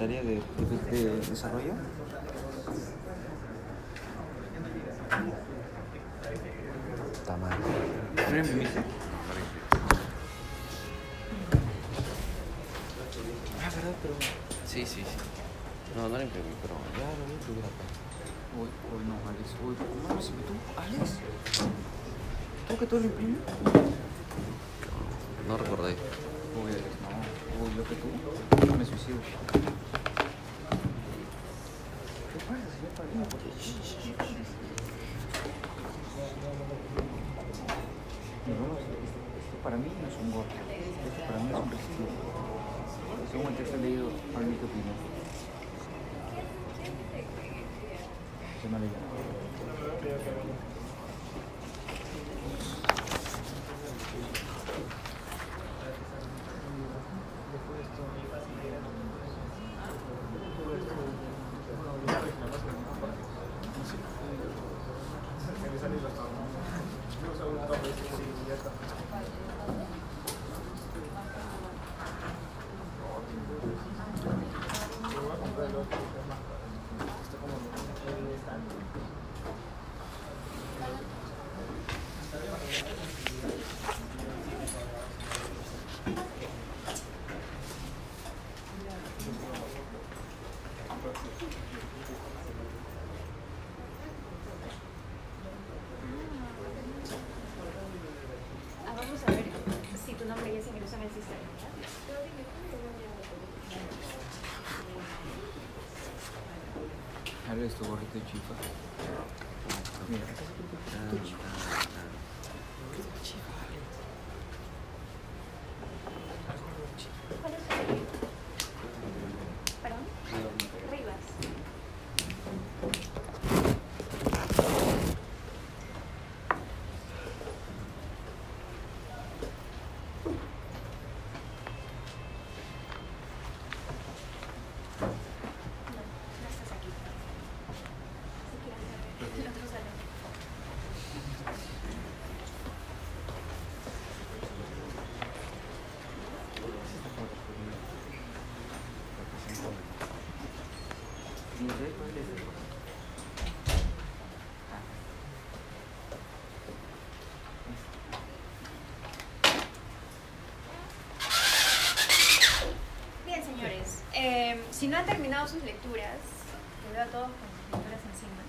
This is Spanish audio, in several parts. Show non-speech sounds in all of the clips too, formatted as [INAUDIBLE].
¿Imprimiste tu, tu tarea de, de, de desarrollo? Está mal. ¿No? Ah, ¿verdad? Pero... Sí, sí, sí. No, no lo imprimí, pero Ya lo voy a imprimir acá. Uy, uy, no, Alex. Uy, ¿cómo lo hiciste tú? ¿Alex? ¿Tú que tú lo imprimes? no recordé. Uy, Alex, no. Uy, yo que tú. Me suicido. ¿Qué pasa, señor Padilla? No, esto, esto para mí no es un gol. Esto para mí es un recibo. Según el texto leído, para mí, ¿qué opinas? Se me ha leído. Ah, vamos a ver si tu nombre ya se ingresó en el sistema. Alex, tu gorrito de chifa. Mira. ¿Cuál es tu apellido? ¿Perdón? Rivas. No, no estás aquí. Así que anda a ver el otro salón. Bien, señores, eh, si no han terminado sus lecturas, que veo a todos con sus lecturas encima,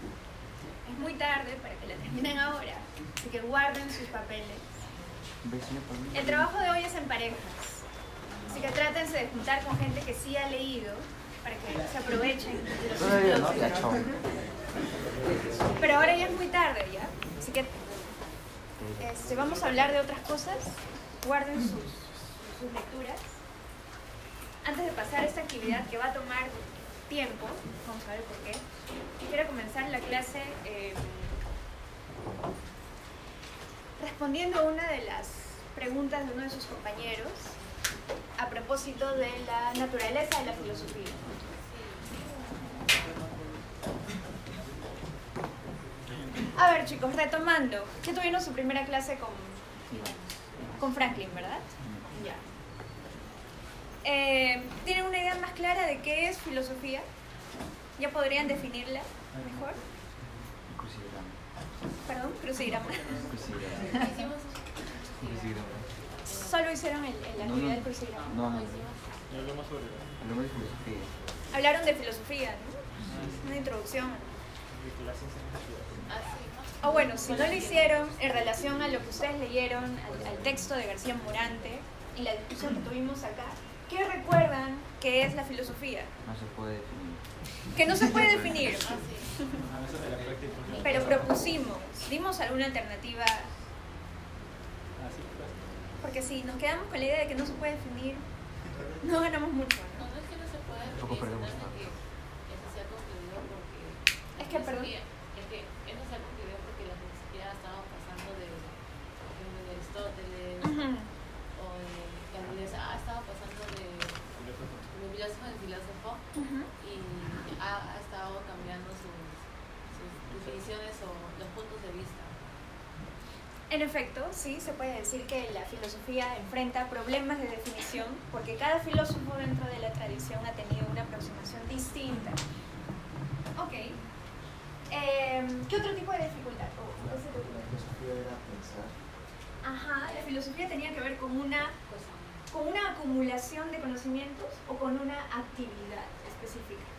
es muy tarde para que la terminen ahora, así que guarden sus papeles. El trabajo de hoy es en parejas, así que trátense de juntar con gente que sí ha leído para que se aprovechen de los. Pero ahora ya es muy tarde, ¿ya? Así que este, vamos a hablar de otras cosas. Guarden sus, sus lecturas. Antes de pasar a esta actividad que va a tomar tiempo, vamos a ver por qué, quiero comenzar la clase eh, respondiendo a una de las preguntas de uno de sus compañeros a propósito de la naturaleza de la filosofía. A ver chicos, retomando, ya tuvieron su primera clase con Franklin, ¿verdad? Eh, ¿Tienen una idea más clara de qué es filosofía? ¿Ya podrían definirla mejor? Crucigrama. Perdón, crucigrama. Crucigrama. Crucigrama. Solo hicieron el, el- la No, actividad no. del crucigrama. No, no. Hablamos de filosofía. Hablaron de filosofía, ¿no? Una introducción. O bueno, si no lo hicieron en relación a lo que ustedes leyeron, al, al texto de García Morante y la discusión que tuvimos acá, ¿qué recuerdan que es la filosofía? No se puede definir. Que no se puede definir, pero propusimos, dimos alguna alternativa. Porque si nos quedamos con la idea de que no se puede definir, no ganamos mucho. ¿no? No, no es que no se pueda Tampoco definir, eso se ha concluido porque... Es que, perdón. Es que eso se ha concluido porque la filosofía ha estado pasando de, de Aristóteles Ujú. o de Galiles, ha estado pasando de, de filósofo en filósofo Ujú. y ha, ha estado cambiando sus, sus definiciones o los puntos de vista. En efecto, sí, se puede decir que la filosofía enfrenta problemas de definición porque cada filósofo dentro de la tradición ha tenido una aproximación distinta. Ok. Em, ¿Qué otro tipo de dificultad? Oh, ese tipo de- filosofía era pensar. Ajá, la filosofía tenía que ver con una, con una acumulación de conocimientos o con una actividad específica.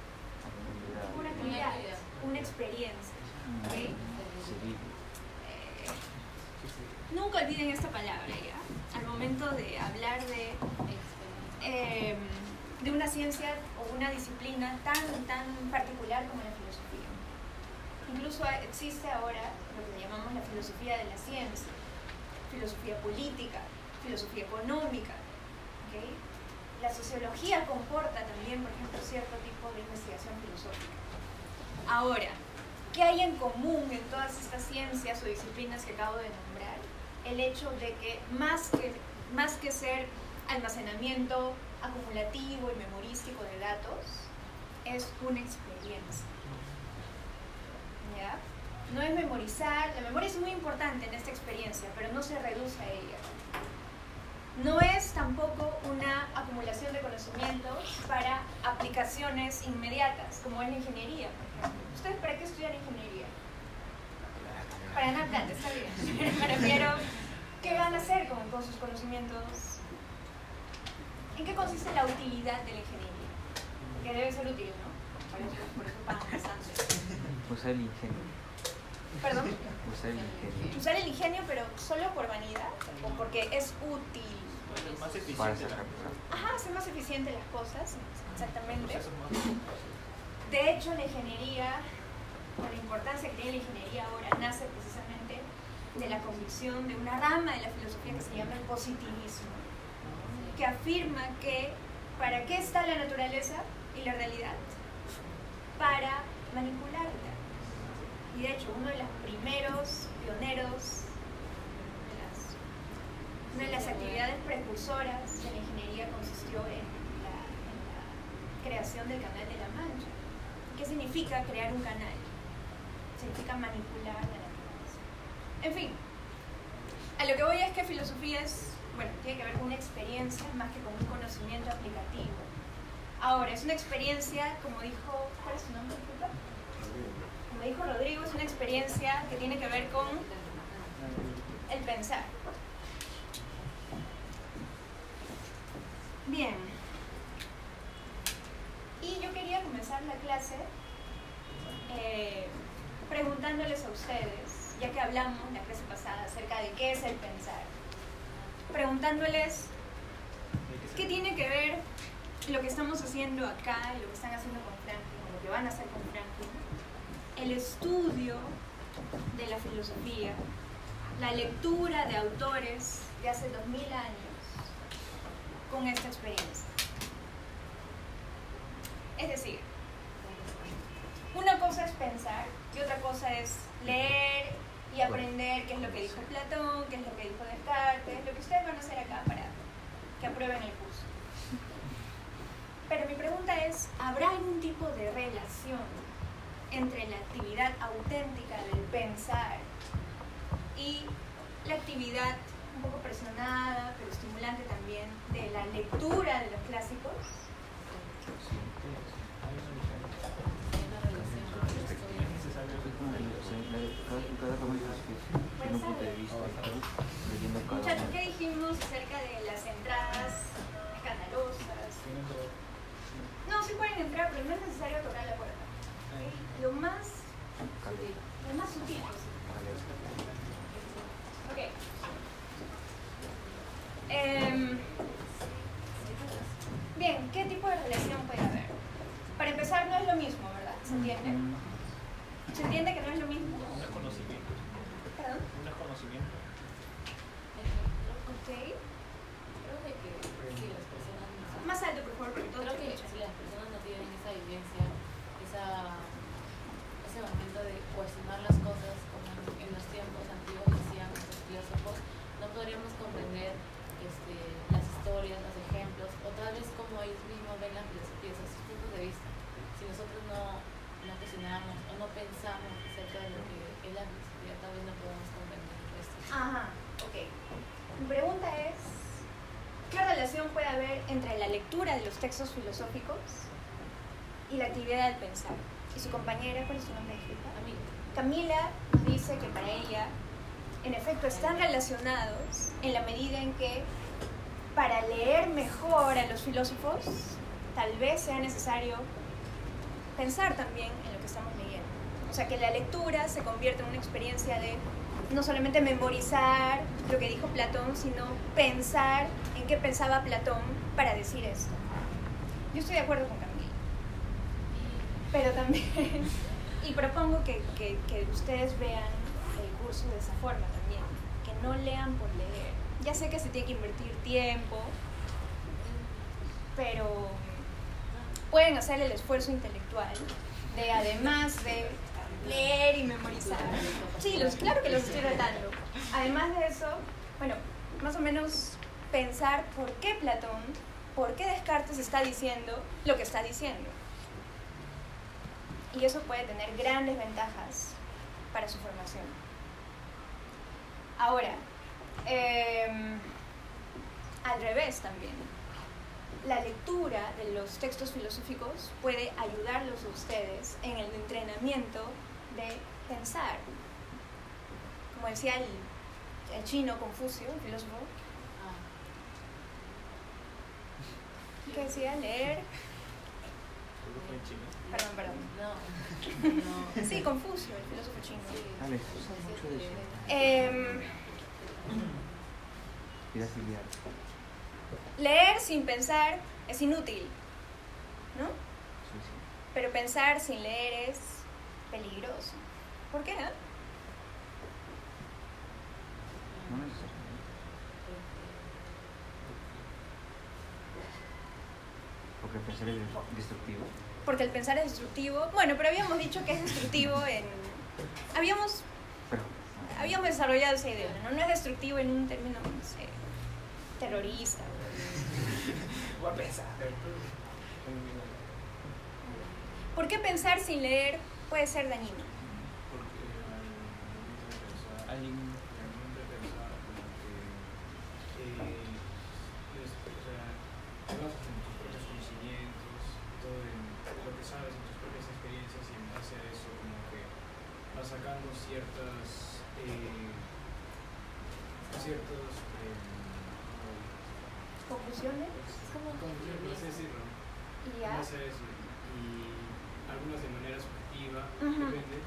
Una actividad, actividad. una experiencia. ¿ok? Nunca olviden esta palabra ya, al momento de hablar de, eh, de una ciencia o una disciplina tan, tan particular como la filosofía. Incluso existe ahora lo que llamamos la filosofía de la ciencia, filosofía política, filosofía económica. ¿ok? La sociología comporta también, por ejemplo, cierto tipo de investigación filosófica. Ahora, ¿qué hay en común en todas estas ciencias o disciplinas que acabo de nombrar? El hecho de que más que, más que ser almacenamiento acumulativo y memorístico de datos, es una experiencia. ¿Ya? No es memorizar, la memoria es muy importante en esta experiencia, pero no se reduce a ella. No es tampoco una acumulación de conocimientos para aplicaciones inmediatas, como es la ingeniería. ¿Ustedes para qué estudian ingeniería? Para ganar plata, está bien. [LAUGHS] Me refiero, ¿qué van a hacer con, con sus conocimientos? ¿En qué consiste la utilidad de la ingeniería? Que debe ser útil, ¿no? Por eso, por eso bastante. Usar el ingenio. Perdón. Usar el ingenio. Usar el ingenio, pero solo por vanidad o porque es útil. Bueno, más eficiente. Para. Ajá, hacer más eficiente las cosas, exactamente. De hecho, la ingeniería, la importancia que tiene la ingeniería ahora, nace precisamente de la convicción de una rama de la filosofía que se llama el positivismo, que afirma que ¿para qué está la naturaleza y la realidad? Para manipularla. Y de hecho, uno de los primeros pioneros, una de las actividades precursoras de la ingeniería consistió en la creación del Canal de la Mancha. ¿Qué significa crear un canal? Significa manipular la naturaleza. En fin, a lo que voy es que filosofía es, bueno, tiene que ver con una experiencia más que con un conocimiento aplicativo. Ahora, es una experiencia, como dijo, ¿cuál es su nombre? Como dijo Rodrigo, es una experiencia que tiene que ver con el pensar. Bien. Y yo quería comenzar la clase eh, preguntándoles a ustedes, ya que hablamos la clase pasada acerca de qué es el pensar, preguntándoles qué tiene que ver lo que estamos haciendo acá y lo que están haciendo con Franklin, lo que van a hacer con Franklin, el estudio de la filosofía, la lectura de autores de hace dos mil años con esta experiencia. Es decir, una cosa es pensar y otra cosa es leer y aprender qué es lo que dijo Platón, qué es lo que dijo Descartes, lo que ustedes van a hacer acá para que aprueben el curso. Pero mi pregunta es, ¿habrá algún tipo de relación entre la actividad auténtica del pensar y la actividad un poco presionada, pero estimulante también, de la lectura de los clásicos? Muchachos. ¿qué dijimos acerca de las entradas escandalosas? No, sí pueden entrar, pero no es necesario tocar la puerta. Lo más, Caleta, lo más sutil. Ok. Em, bien, ¿qué tipo de relación puede haber? Para empezar, no es lo mismo, ¿verdad? ¿Se entiende? ¿Se entiende que no es lo mismo? No es conocimiento. ¿Perdón? No es conocimiento. Ok. Creo que si las personas no Más alto, por favor, porque todos Creo que escuchan. si las personas no tienen esa vivencia, esa, ese momento de cuestionar las cosas como en los tiempos antiguos decían los filósofos, no podríamos comprender este, las historias, los ejemplos, o tal vez como ellos mismos ven la filosofía, esos puntos de vista. Si nosotros no, no cuestionamos o no pensamos acerca de lo que es la filosofía, tal vez no podemos comprender esto. Ajá, ok. Mi pregunta es, ¿qué relación puede haber entre la lectura de los textos filosóficos y la actividad del pensar? Y su compañera, ¿cuál es su nombre? Camila dice que para ella, en efecto, están relacionados en la medida en que para leer mejor a los filósofos, tal vez sea necesario pensar también en lo que estamos leyendo. O sea, que la lectura se convierte en una experiencia de no solamente memorizar lo que dijo Platón, sino pensar en qué pensaba Platón para decir esto. Yo estoy de acuerdo con Camila. Pero también, [LAUGHS] y propongo que, que- ustedes vean el curso de esa forma también, que no lean por leer. Ya sé que se tiene que invertir tiempo, pero pueden hacer el esfuerzo intelectual de además de leer y memorizar. Sí, los, claro que los estoy retando. Además de eso, bueno, más o menos pensar por qué Platón, por qué Descartes está diciendo lo que está diciendo. Y eso puede tener grandes ventajas para su formación. Ahora, em, al revés también. La lectura de los textos filosóficos puede ayudarlos a ustedes en el entrenamiento de pensar. Como decía el, el chino Confucio, filósofo, ah, que decía leer, perdón, perdón. no, [LAUGHS] no. Sí, Confucio, el filósofo chino. Sí. Alex, usas mucho de eso. Em, leer sin pensar es inútil, ¿no? Sí, sí. Pero pensar sin leer es peligroso. ¿Por qué? eh? No necesariamente. Porque pensar es destructivo. Porque el pensar es destructivo. Bueno, pero habíamos dicho que es destructivo en... Habíamos, Pero. habíamos desarrollado esa idea, ¿no? No es destructivo en un término, no sé, terrorista. Voy a pensar. ¿Por qué pensar sin leer puede ser dañino? Porque al Alguien. como que eh, o sea, te basas en tus propios conocimientos, todo en lo que sabes, en tus propias experiencias y en base a eso como que vas sacando ciertas eh, ciertos eh, así decirlo, Y en ya. base a eso y algunas de manera subjetiva, depende,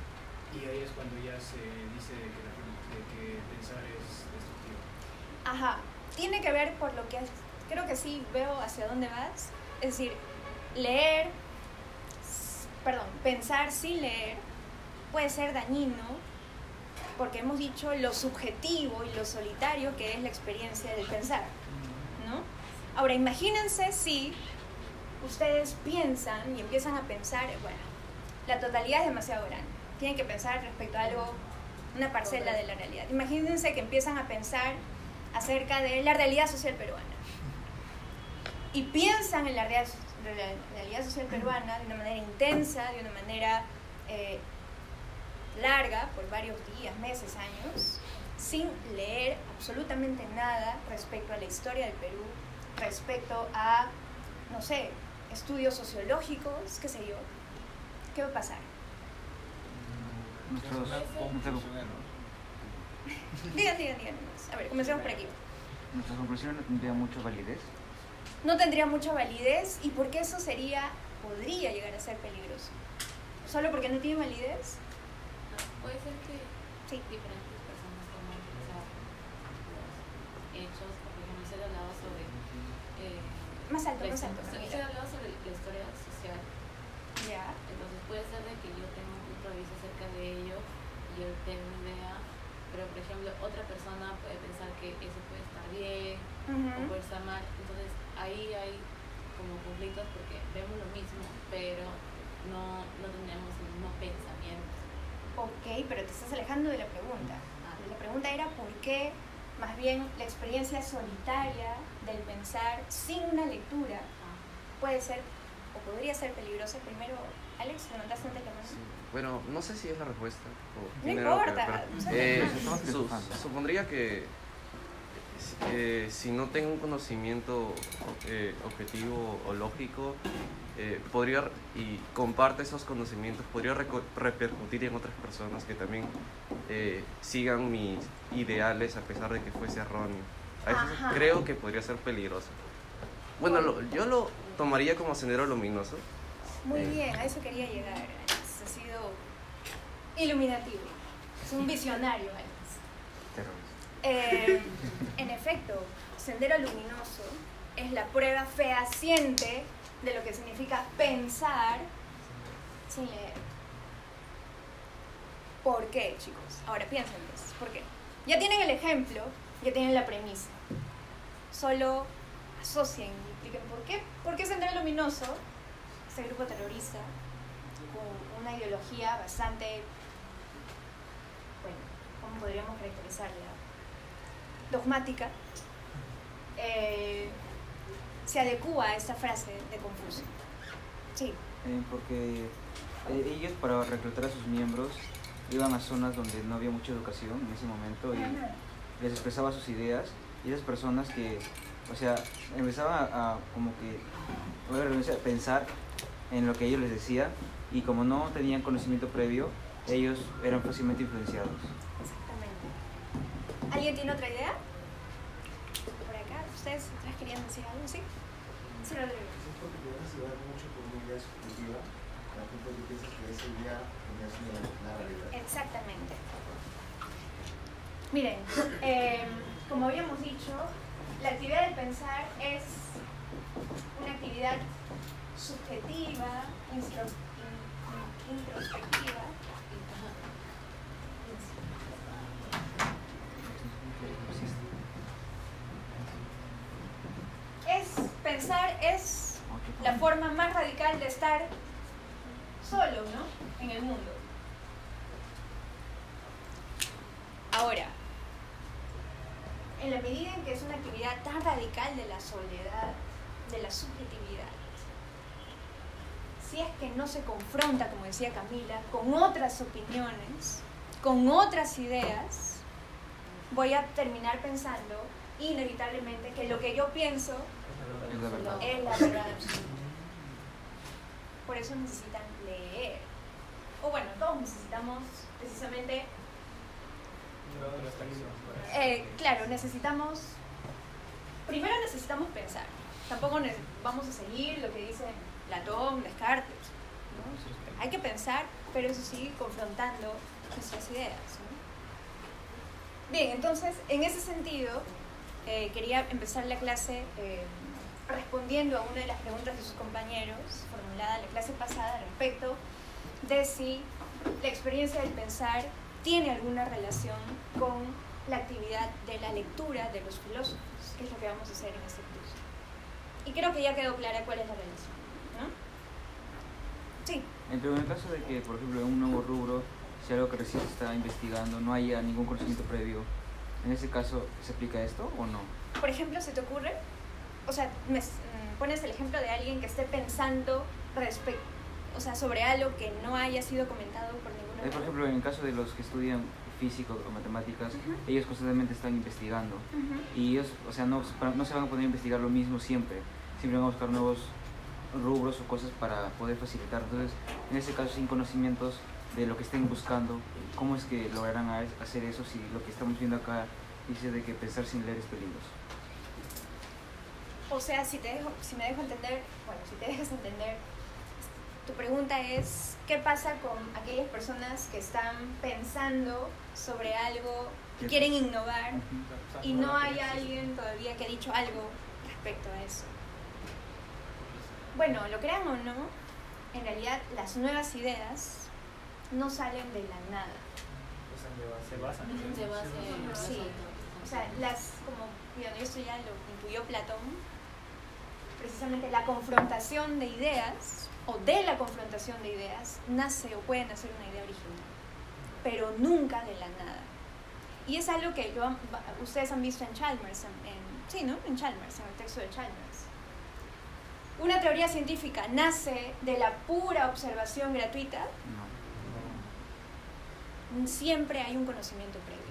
y ahí es cuando ya se dice que, la, de que pensar es destructivo. Ajá. Tiene que ver por lo que creo que sí veo hacia dónde vas. Es decir, leer, perdón, pensar sin leer puede ser dañino porque hemos dicho lo subjetivo y lo solitario que es la experiencia del pensar, ¿no? Ahora, imagínense si ustedes piensan y empiezan a pensar, bueno, la totalidad es demasiado grande. Tienen que pensar respecto a algo, una parcela de la realidad. Imagínense que empiezan a pensar acerca de la realidad social peruana. Y piensan en la real- la realidad social peruana de una manera intensa, de una manera eh, larga, por varios días, meses, años, sin leer absolutamente nada respecto a la historia del Perú, respecto a, no sé, estudios sociológicos, qué sé yo. ¿Qué va a pasar? Digan, digan, digan. A ver, comencemos por aquí. Nuestras conclusiones no tendrían mucha validez. no tendría mucha validez y porque eso sería, podría llegar a ser peligroso. Solo porque no tiene validez, Puede ser que sí. diferentes personas toman hechos, por ejemplo, se hablaba sobre eh, Más alto, más alto. Camila. se hablaba sobre la historia social Ya. Entonces puede ser de que yo tenga un punto de vista acerca de ello y yo tenga una idea, pero por ejemplo otra persona puede pensar que eso puede estar bien o puede estar mal. Entonces ahí hay como conflictos porque vemos lo mismo, pero no, no tenemos el mismo pensamiento. Ok, pero te estás alejando de la pregunta. La pregunta era por qué, más bien, la experiencia solitaria del pensar sin una lectura puede ser o podría ser peligrosa. Primero, Alex, levantaste antes la mano. Bueno, no sé si es la respuesta. o No que importa, pero, o sea, eh, su- supondría que eh, si no tengo un conocimiento eh, objetivo o lógico, eh, podría, y comparte esos conocimientos, podría repercutir en otras personas que también eh, sigan mis ideales a pesar de que fuese erróneo. A veces Ajá. creo que podría ser peligroso. Bueno, lo- yo lo tomaría como sendero luminoso. Muy Eh. bien, a eso quería llegar, Alex. Ha sido iluminativo. Es un visionario, Alex. Eh, en efecto, Sendero Luminoso es la prueba fehaciente de lo que significa pensar sin leer. ¿Por qué, chicos? Ahora piensen, pues, ¿por qué? Ya tienen el ejemplo, ya tienen la premisa. Solo asocien y expliquen por qué. ¿Por qué Sendero Luminoso, este grupo terrorista, con una ideología bastante, bueno, ¿cómo podríamos caracterizarla? Dogmática, eh, se adecua a esta frase de Confucio. Sí, Eh, porque eh, ellos para reclutar a sus miembros iban a zonas donde no había mucha educación en ese momento y les expresaba sus ideas y esas personas que, o sea, empezaban a, a como que, a pensar en lo que ellos les decía y como no tenían conocimiento previo, ellos eran fácilmente influenciados. exactamente. ¿Alguien tiene otra idea? Por acá, ustedes querían decir algo, ¿sí? Sí, Rodrigo. Es porque te dejas llevar mucho por una idea subjetiva, a la punto de que piensas que esa idea no es una, una realidad. Exactamente. Miren, eh, como habíamos dicho, la actividad del pensar es una actividad subjetiva, introspectiva. Es pensar es la forma más radical de estar solo, ¿no? En el mundo. Ahora, en la medida en que es una actividad tan radical de la soledad, de la subjetividad, si es que no se confronta, como decía Camila, con otras opiniones, con otras ideas, voy a terminar pensando inevitablemente que lo que yo pienso Es la verdad. es la verdad absoluta. Por eso necesitan leer. O bueno, todos necesitamos precisamente eh, claro, necesitamos. Primero necesitamos pensar. Tampoco vamos a seguir lo que dice Platón, Descartes. ¿no? Hay que pensar, pero eso sí, confrontando nuestras ideas. ¿no? Bien, entonces, en ese sentido, eh, quería empezar la clase eh, respondiendo a una de las preguntas de sus compañeros, formulada en la clase pasada, respecto de si la experiencia del pensar tiene alguna relación con la actividad de la lectura de los filósofos, que es lo que vamos a hacer en este curso. Y creo que ya quedó clara cuál es la relación, ¿no? Sí, Eh, Pero en el caso de que, por ejemplo, en un nuevo rubro, si algo que recién se está investigando no haya ningún conocimiento previo, ¿en ese caso se aplica esto o no? por ejemplo, ¿se te ocurre? O sea, me mm, pones el ejemplo de alguien que esté pensando respecto, o sea, sobre algo que no haya sido comentado por ninguno Eh, por ejemplo, en el caso de los que estudian física o matemáticas, ellos constantemente están investigando. Y ellos, o sea, no, no se van a poner a investigar lo mismo siempre, siempre van a buscar nuevos rubros o cosas para poder facilitar. Entonces, en ese caso, sin conocimientos de lo que estén buscando, ¿cómo es que lograrán ha- hacer eso si lo que estamos viendo acá dice de que pensar sin leer es peligroso? O sea, si, te dejo, si me dejo entender, bueno, si te dejas entender, tu pregunta es, ¿qué pasa con aquellas personas que están pensando sobre algo, que ¿Qué quieren innovar y no hay alguien todavía que ha dicho algo respecto a eso? Bueno, lo crean o no, en realidad las nuevas ideas no salen de la nada. Se basan. Se basa en Sí. O sea, las, como bueno, esto ya lo intuyó Platón, precisamente la confrontación de ideas, o de la confrontación de ideas, nace o puede nacer una idea original, pero nunca de la nada. Y es algo que va- ustedes han visto en Chalmers, en, en- sí, ¿no? En Chalmers, en el texto de Chalmers. ¿Una teoría científica nace de la pura observación gratuita? No. Siempre hay un conocimiento previo.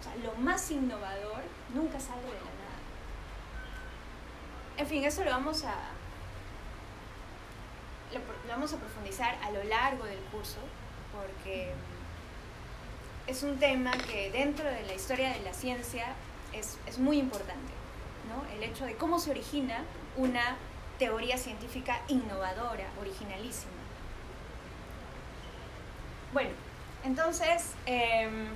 O sea, lo más innovador nunca sale de la. En fin, eso lo vamos a lo, vamos a profundizar a lo largo del curso porque es un tema que dentro de la historia de la ciencia es, es muy importante, ¿no? El hecho de cómo se origina una teoría científica innovadora, originalísima. Bueno, entonces, em,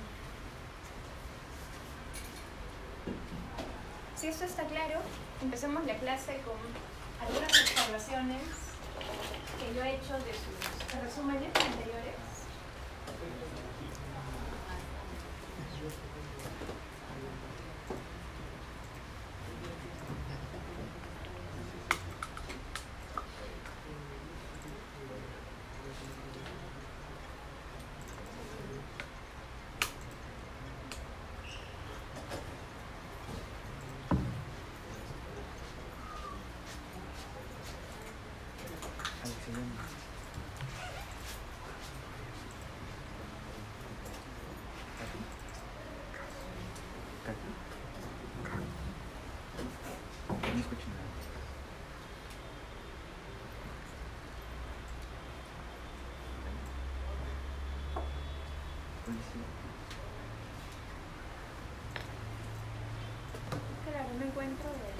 si esto está claro, empecemos la clase con algunas observaciones que yo he hecho de sus resúmenes anteriores. Alex se llama. ¿Katy? ¿Katy? No escucho nada. Policía. Claro, me encuentro de...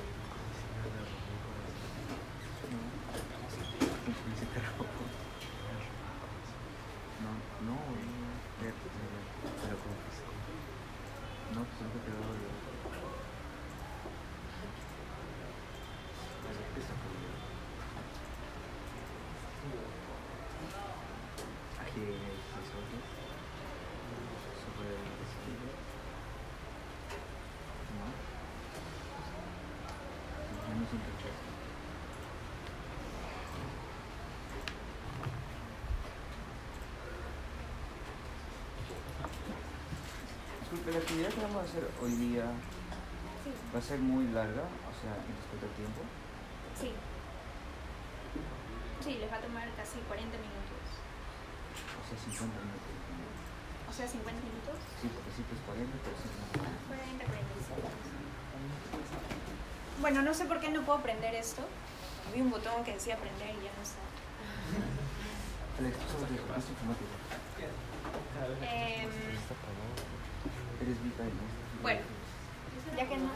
No, no, no, ver, pero como que sí. No, pues nunca te dado de. Aquí hay sobre sobre el vestido. No. Un rechazo. Disculpe, la actividad que vamos a hacer hoy día Sí, va a ser muy larga, o sea, en respecto al tiempo. sí. Sí, les va a tomar casi 40 minutos. O sea, 50 minutos. O sea, 50 minutos. Sí, porque sí, pues 40, pero 50. 40, 45. Bueno, no sé por qué no puedo prender esto. Vi un botón que decía prender y ya no está. ¿no? bueno, ya que no.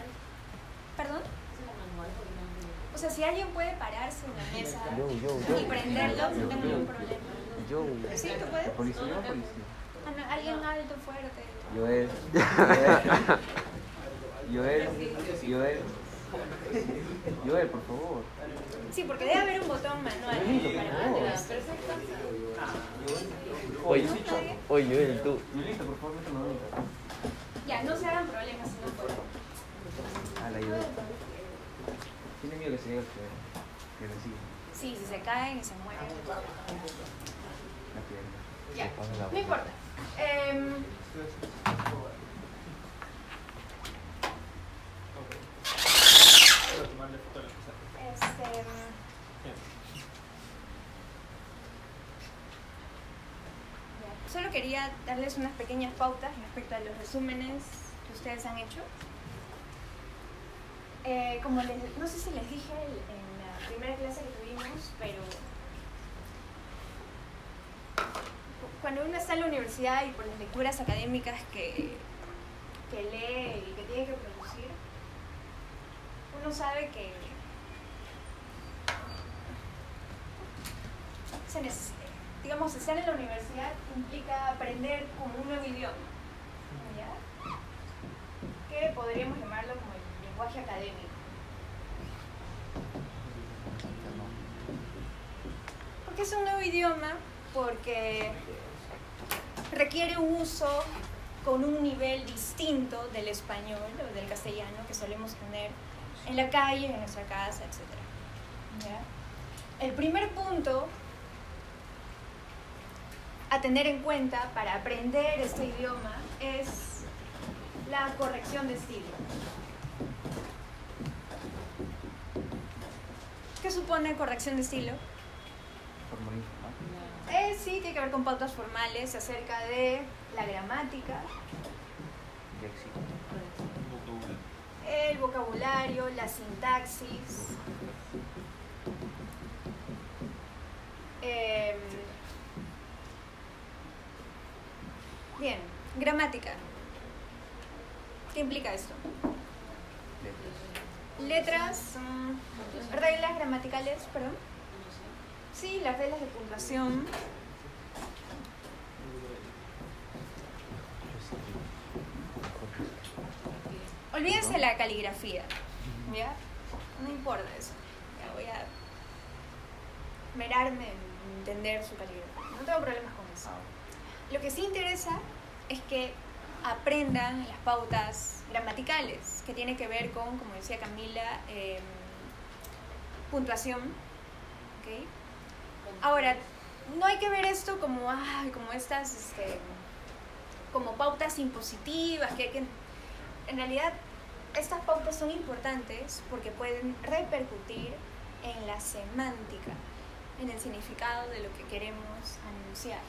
¿Perdón? O sea, si alguien puede pararse en la mesa y prenderlo, no tengo ningún problema. Yo. ¿Sí? ¿Tú puedes? ¿Policía policía? Ah, no, alguien alto, fuerte. Joel. [LAUGHS] Joel. Joel. Joel, por favor. Sí, porque debe haber un botón manual para esto. Oye, ¿No está bien? oye, Joel, tú. Julita, por favor, mételo ahorita. Ya, no se hagan problemas si no pueden. A la Joel. Tiene miedo que se diga que, que recibe Sí, si se caen y se mueven. la pierna. Ya, no importa. Em, Puedo tomarle foto a la cosa. este, darles unas pequeñas pautas respecto a los resúmenes que ustedes han hecho. Eh, como les, no sé si les dije en la primera clase que tuvimos, pero cuando uno está en la universidad y por las lecturas académicas que, que lee y que tiene que producir, uno sabe que se neces- digamos, estar en la universidad implica aprender como un nuevo idioma, ¿ya? Que podríamos llamarlo como el lenguaje académico. ¿Por qué es un nuevo idioma? Porque requiere un uso con un nivel distinto del español o del castellano que solemos tener en la calle, en nuestra casa, etc. ¿Ya? El primer punto a tener en cuenta para aprender este idioma es la corrección de estilo. ¿Qué ¿Qué supone corrección de estilo? Eh, sí, tiene que ver con pautas formales acerca de la gramática, el vocabulario, la sintaxis. Em, bien, gramática. ¿Qué implica esto? Letras, mm, reglas gramaticales, perdón. Sí, las reglas de puntuación. Olvídense la caligrafía, ¿ya? No importa eso. Ya voy a merarme en entender su caligrafía. No tengo problemas con eso. Lo que sí interesa es que aprendan las pautas gramaticales, que tiene que ver con, como decía Camila, em, puntuación. ¿ok? Ahora, no hay que ver esto como, ay, como estas, este, como pautas impositivas, que que... En realidad, estas pautas son importantes porque pueden repercutir en la semántica, en el significado de lo que queremos anunciar.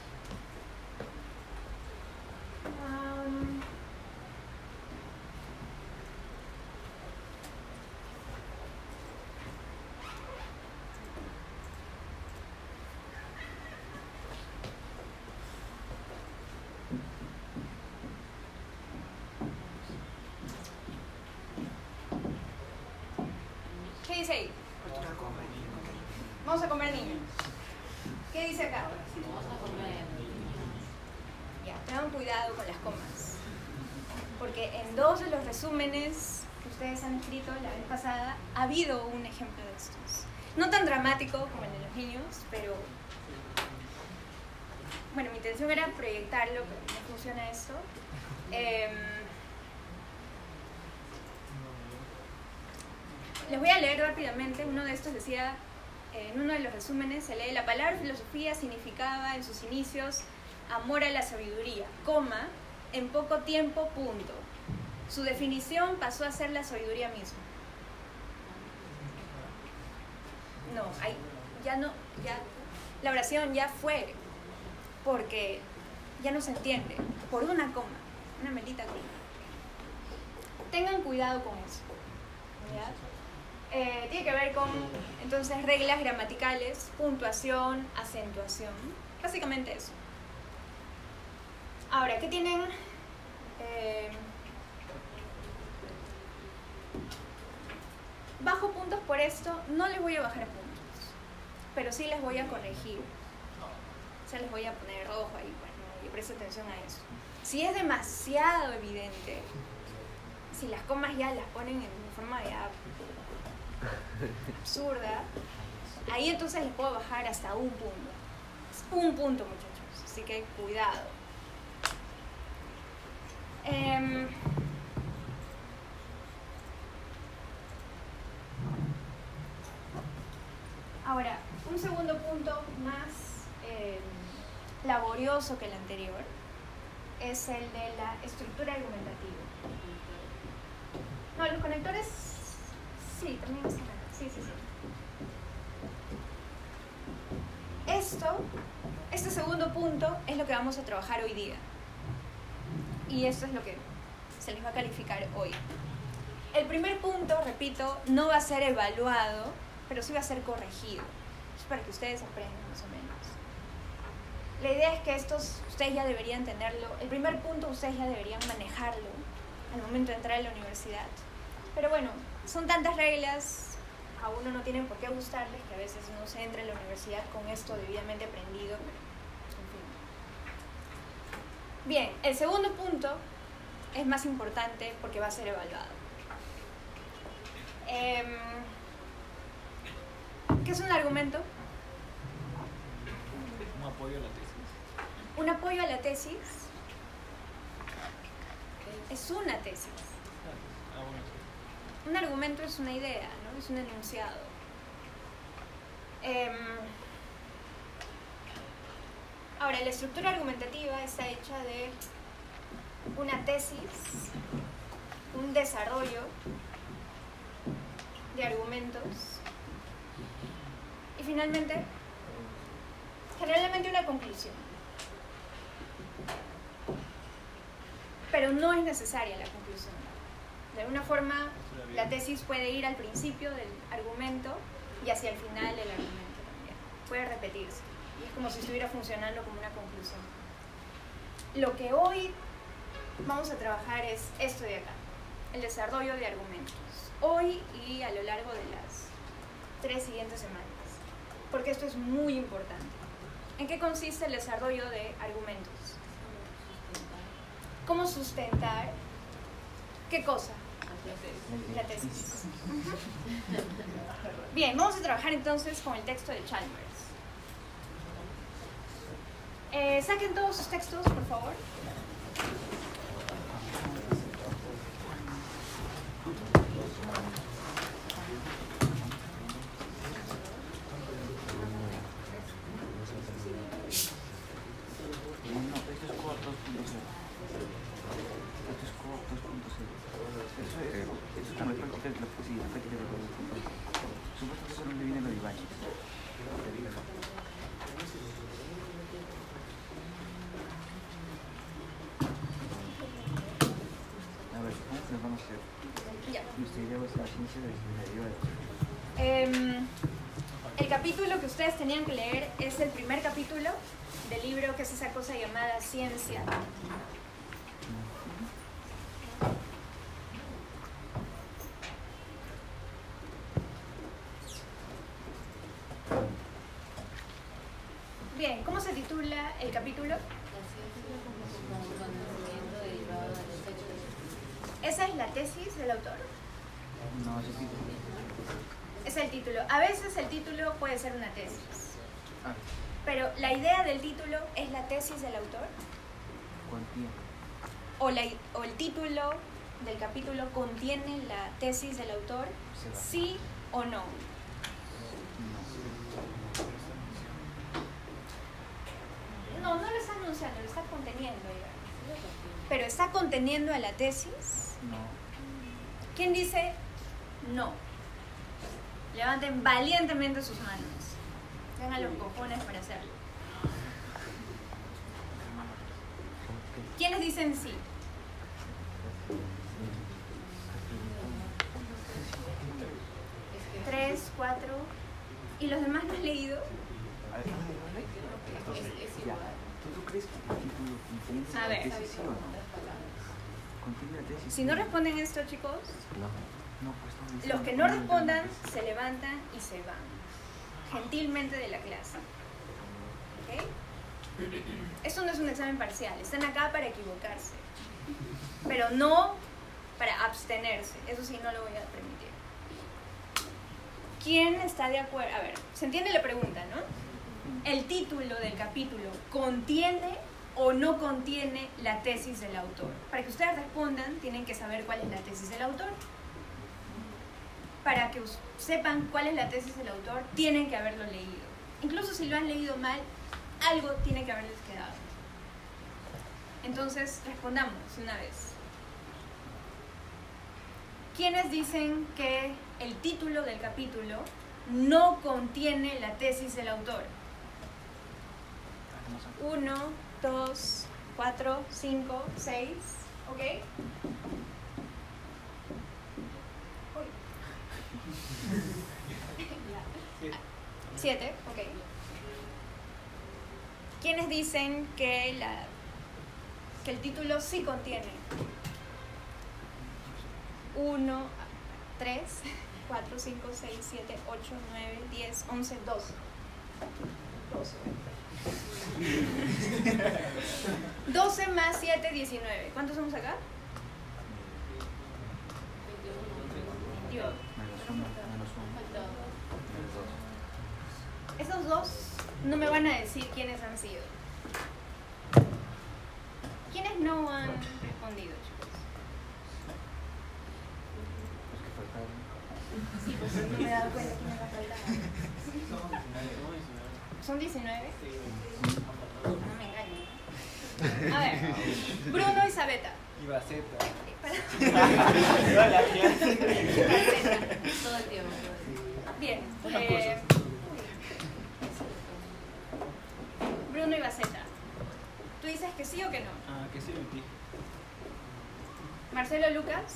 Um, han escrito la vez pasada, ha habido un ejemplo de estos. No tan dramático como el de los niños, pero... Bueno, mi intención era proyectarlo, pero no funciona esto. Em, les voy a leer rápidamente. Uno de estos decía, eh, en uno de los resúmenes se lee, la palabra filosofía significaba en sus inicios amor a la sabiduría, coma, en poco tiempo, punto. Su definición pasó a ser la sabiduría misma. No, ahí, ya no, ya, la oración ya fue, porque ya no se entiende, por una coma, una melita coma. Tengan cuidado con eso. ¿ya? Eh, tiene que ver con, entonces, reglas gramaticales, puntuación, acentuación, básicamente eso. Ahora, ¿qué tienen? Eh, bajo puntos por esto, no les voy a bajar puntos, pero sí les voy a corregir. O sea, les voy a poner rojo ahí, bueno, y presten atención a eso. Si es demasiado evidente, si las comas ya las ponen en forma ya absurda, ahí entonces les puedo bajar hasta un punto. Es un punto, muchachos, así que cuidado. Em, ahora, un segundo punto más em, laborioso que el anterior es el de la estructura argumentativa. No, los conectores sí, también acá. Sí, sí, sí. Esto, este segundo punto es lo que vamos a trabajar hoy día y eso es lo que se les va a calificar hoy. El primer punto, repito, no va a ser evaluado, pero sí va a ser corregido. Es para que ustedes aprendan más o menos. La idea es que estos, ustedes ya deberían tenerlo, el primer punto ustedes ya deberían manejarlo al momento de entrar a la universidad. Pero bueno, son tantas reglas, a uno no tienen por qué gustarles, que a veces no se entra en la universidad con esto debidamente aprendido. Bien, el segundo punto es más importante porque va a ser evaluado. Em, ¿Qué es un argumento? Un apoyo a la tesis. Un apoyo a la tesis es una tesis. Ah, sí. Un argumento es una idea, ¿no? Es un enunciado. Em, ahora, la estructura argumentativa está hecha de una tesis, un desarrollo de argumentos Y finalmente, generalmente una conclusión. Pero no es necesaria la conclusión. De alguna forma, la tesis puede ir al principio del argumento y hacia el final del argumento también. Puede repetirse. Y es como si estuviera funcionando como una conclusión. Lo que hoy vamos a trabajar es esto de acá, el desarrollo de argumentos. Hoy y a lo largo de las tres siguientes semanas. Porque esto es muy importante. ¿En qué consiste el desarrollo de argumentos? ¿Cómo sustentar qué cosa? La tesis. Bien, vamos a trabajar entonces con el texto de Chalmers. Eh, saquen todos sus textos, por favor. No, esto es Core 2.0. Esto es Core 2.0. Eso es, eso es también práctica de la sí, la práctica de la Supuestamente eso es donde viene lo de Ibáñez. A ver, ¿cómo que lo vamos a hacer? Ya. Nuestra idea va a ser la ciencia de la deriva de Em, el capítulo que ustedes tenían que leer es el primer capítulo del libro que es esa cosa llamada ciencia. Bien, ¿cómo se titula el capítulo? Esa es la tesis del autor. No, ese tipo. Es el título. A veces el título puede ser una tesis. La idea del título es la tesis del autor. cuantía. O, la- o el título del capítulo contiene la tesis del autor, sí o no. No. No, lo está anunciando, lo está conteniendo. Pero está conteniendo a la tesis. No. ¿Quién dice no? Levanten valientemente sus manos. Tengan los cojones para hacerlo. ¿Quiénes dicen sí? Tres, cuatro. ¿Y los demás no han leído? A ver. Si no responden esto, chicos, los que no respondan se levantan y se van. Gentilmente de la clase. ¿Ok? Esto no es un examen parcial, están acá para equivocarse. Pero no para abstenerse. Eso sí, no lo voy a permitir. ¿Quién está de acuerdo? A ver, ¿se entiende la pregunta, no? El título del capítulo contiene o no contiene la tesis del autor. Para que ustedes respondan, tienen que saber cuál es la tesis del autor. Para que sepan cuál es la tesis del autor, tienen que haberlo leído. Incluso si lo han leído mal, algo tiene que haberles quedado. Entonces, respondamos una vez. ¿Quiénes dicen que el título del capítulo no contiene la tesis del autor? Uno, dos, cuatro, cinco, seis. ¿Ok? Uy. [LAUGHS] Siete, ok. ¿Quiénes dicen que, la, que el título sí contiene? Uno, tres, cuatro, cinco, seis, siete, ocho, nueve, diez, once, doce. Doce. 12 más 7, 19. ¿Cuántos somos acá? 21. Menos uno, menos uno. Esos dos no me van a decir quiénes han sido. ¿Quiénes no han respondido, chicos? Sí, pues no me he dado cuenta quiénes han faltado. ¿Son 19? No me engañen. A ver, Bruno y Sabeta. Y Baceta. [LAUGHS] Todo el tiempo. Bien. eh, Bruno y Baceta. ¿Tú dices que sí o que no? Ah, que sí. Marcelo Lucas,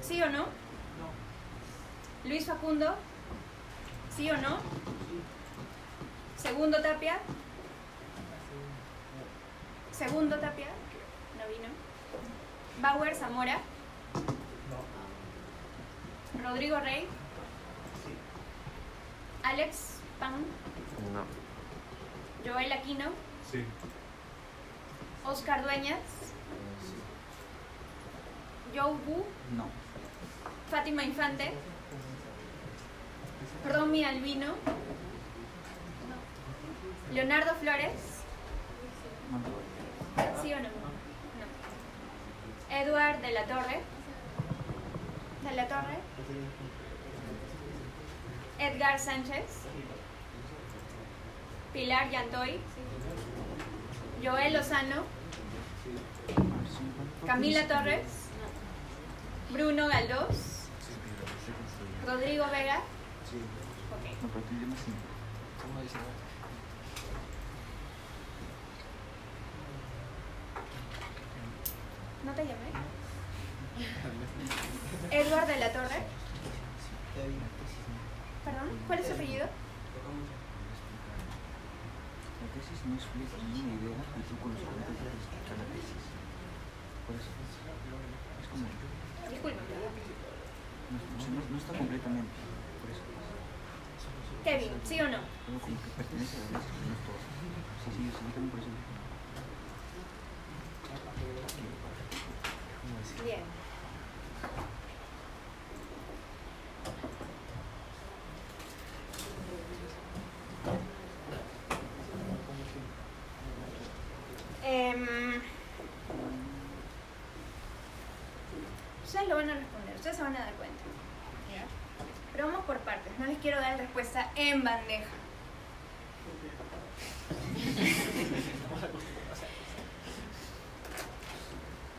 ¿sí o no? No. Luis Facundo, ¿sí o no? Segundo Tapia, segundo Tapia, no vino. Bauer Zamora, Rodrigo Rey, Alex Pan, No. Joel Aquino, Sí. Oscar Dueñas, Joe Wu, No. Fátima Infante, Romy Albino, Leonardo Flores, No. ¿sí o no? No. Edward de la Torre, de la Torre, Edgar Sánchez, Pilar Yantoy, Joel Lozano, Camila Torres, Bruno Galdós, Rodrigo Vega. Sí. Ok. No, pero tú llamas sí. ¿Cómo dice? ¿No te llamé? [LAUGHS] Edward de la Torre. Perdón, ¿cuál es su apellido? Tesis no explica ninguna idea y tú con los comentarios explicar la tesis. Por eso. Es como. Disculpa. No, no, no está completamente. Por eso. Kevin, ¿sí o no? Todo como que pertenece a la tesis, pero no es todo. Sí, sí, sí, yo también por eso. Bien. Ustedes lo van a responder, ustedes se van a dar cuenta. ¿ya? Pero vamos por partes, no les quiero dar respuesta en bandeja.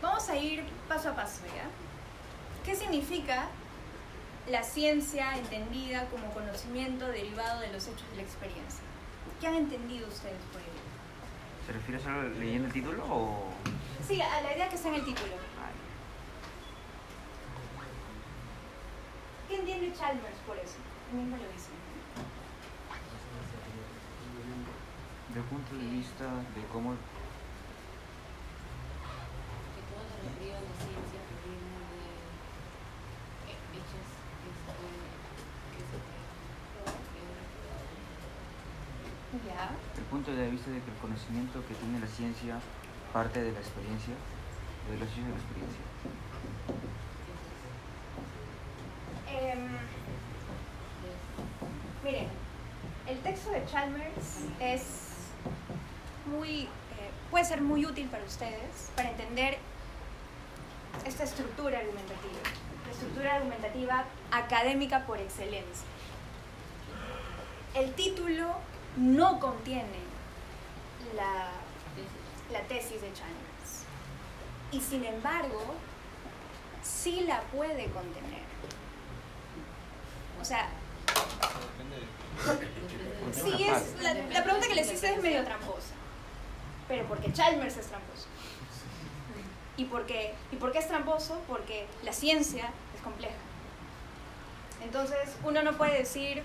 Vamos a ir paso a paso, ¿ya? ¿Qué significa la ciencia entendida como conocimiento derivado de los hechos de la experiencia? ¿Qué han entendido ustedes por ello? ¿Se refiere solo leyendo el título o.? Sí, a la idea que está en el título. ¿Qué entiende Chalmers por eso? Él mismo lo dice. Desde el punto de vista de cómo que todo lo referido a la ciencia de eh, hechos este, que se Ya. el punto de vista de que el conocimiento que tiene la ciencia parte de la experiencia, de los hechos de la experiencia. Em, miren, el texto de Chalmers es muy, eh, puede ser muy útil para ustedes para entender esta estructura argumentativa, la estructura argumentativa académica por excelencia. El título no contiene la, la tesis de Chalmers y sin embargo sí la puede contener. O sea, sí es, la, la pregunta que les hice es medio tramposa, pero porque Chalmers es tramposo. ¿Y por qué? ¿Y por qué es tramposo? Porque la ciencia es compleja. Entonces, uno no puede decir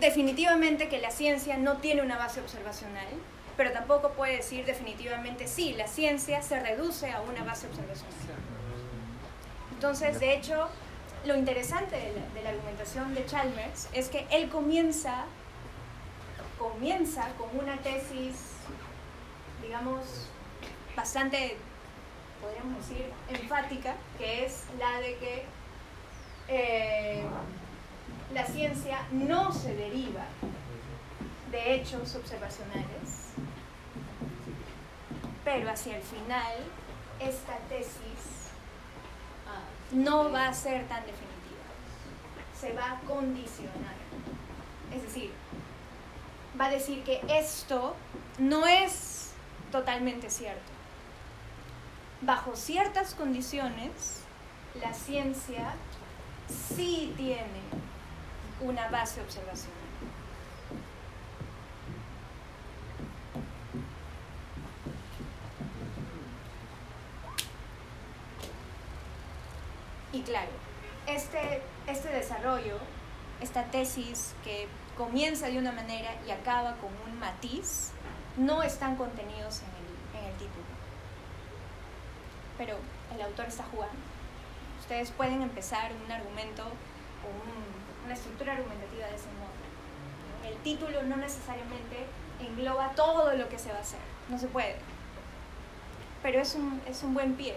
definitivamente que la ciencia no tiene una base observacional, pero tampoco puede decir definitivamente sí, la ciencia se reduce a una base observacional. Entonces, de hecho, lo interesante de la, de la argumentación de Chalmers es que él comienza, comienza con una tesis, digamos, bastante, podríamos decir, enfática, que es la de que eh, la ciencia no se deriva de hechos observacionales, pero hacia el final esta tesis no va a ser tan definitiva, se va a condicionar. Es decir, va a decir que esto no es totalmente cierto. Bajo ciertas condiciones, la ciencia sí tiene una base observacional. Y claro, este, este desarrollo, esta tesis que comienza de una manera y acaba con un matiz, no están contenidos en el, en el título. Pero el autor está jugando. Ustedes pueden empezar un argumento o un- una estructura argumentativa de ese modo. El título no necesariamente engloba todo lo que se va a hacer, no se puede. Pero es un, es un buen pie,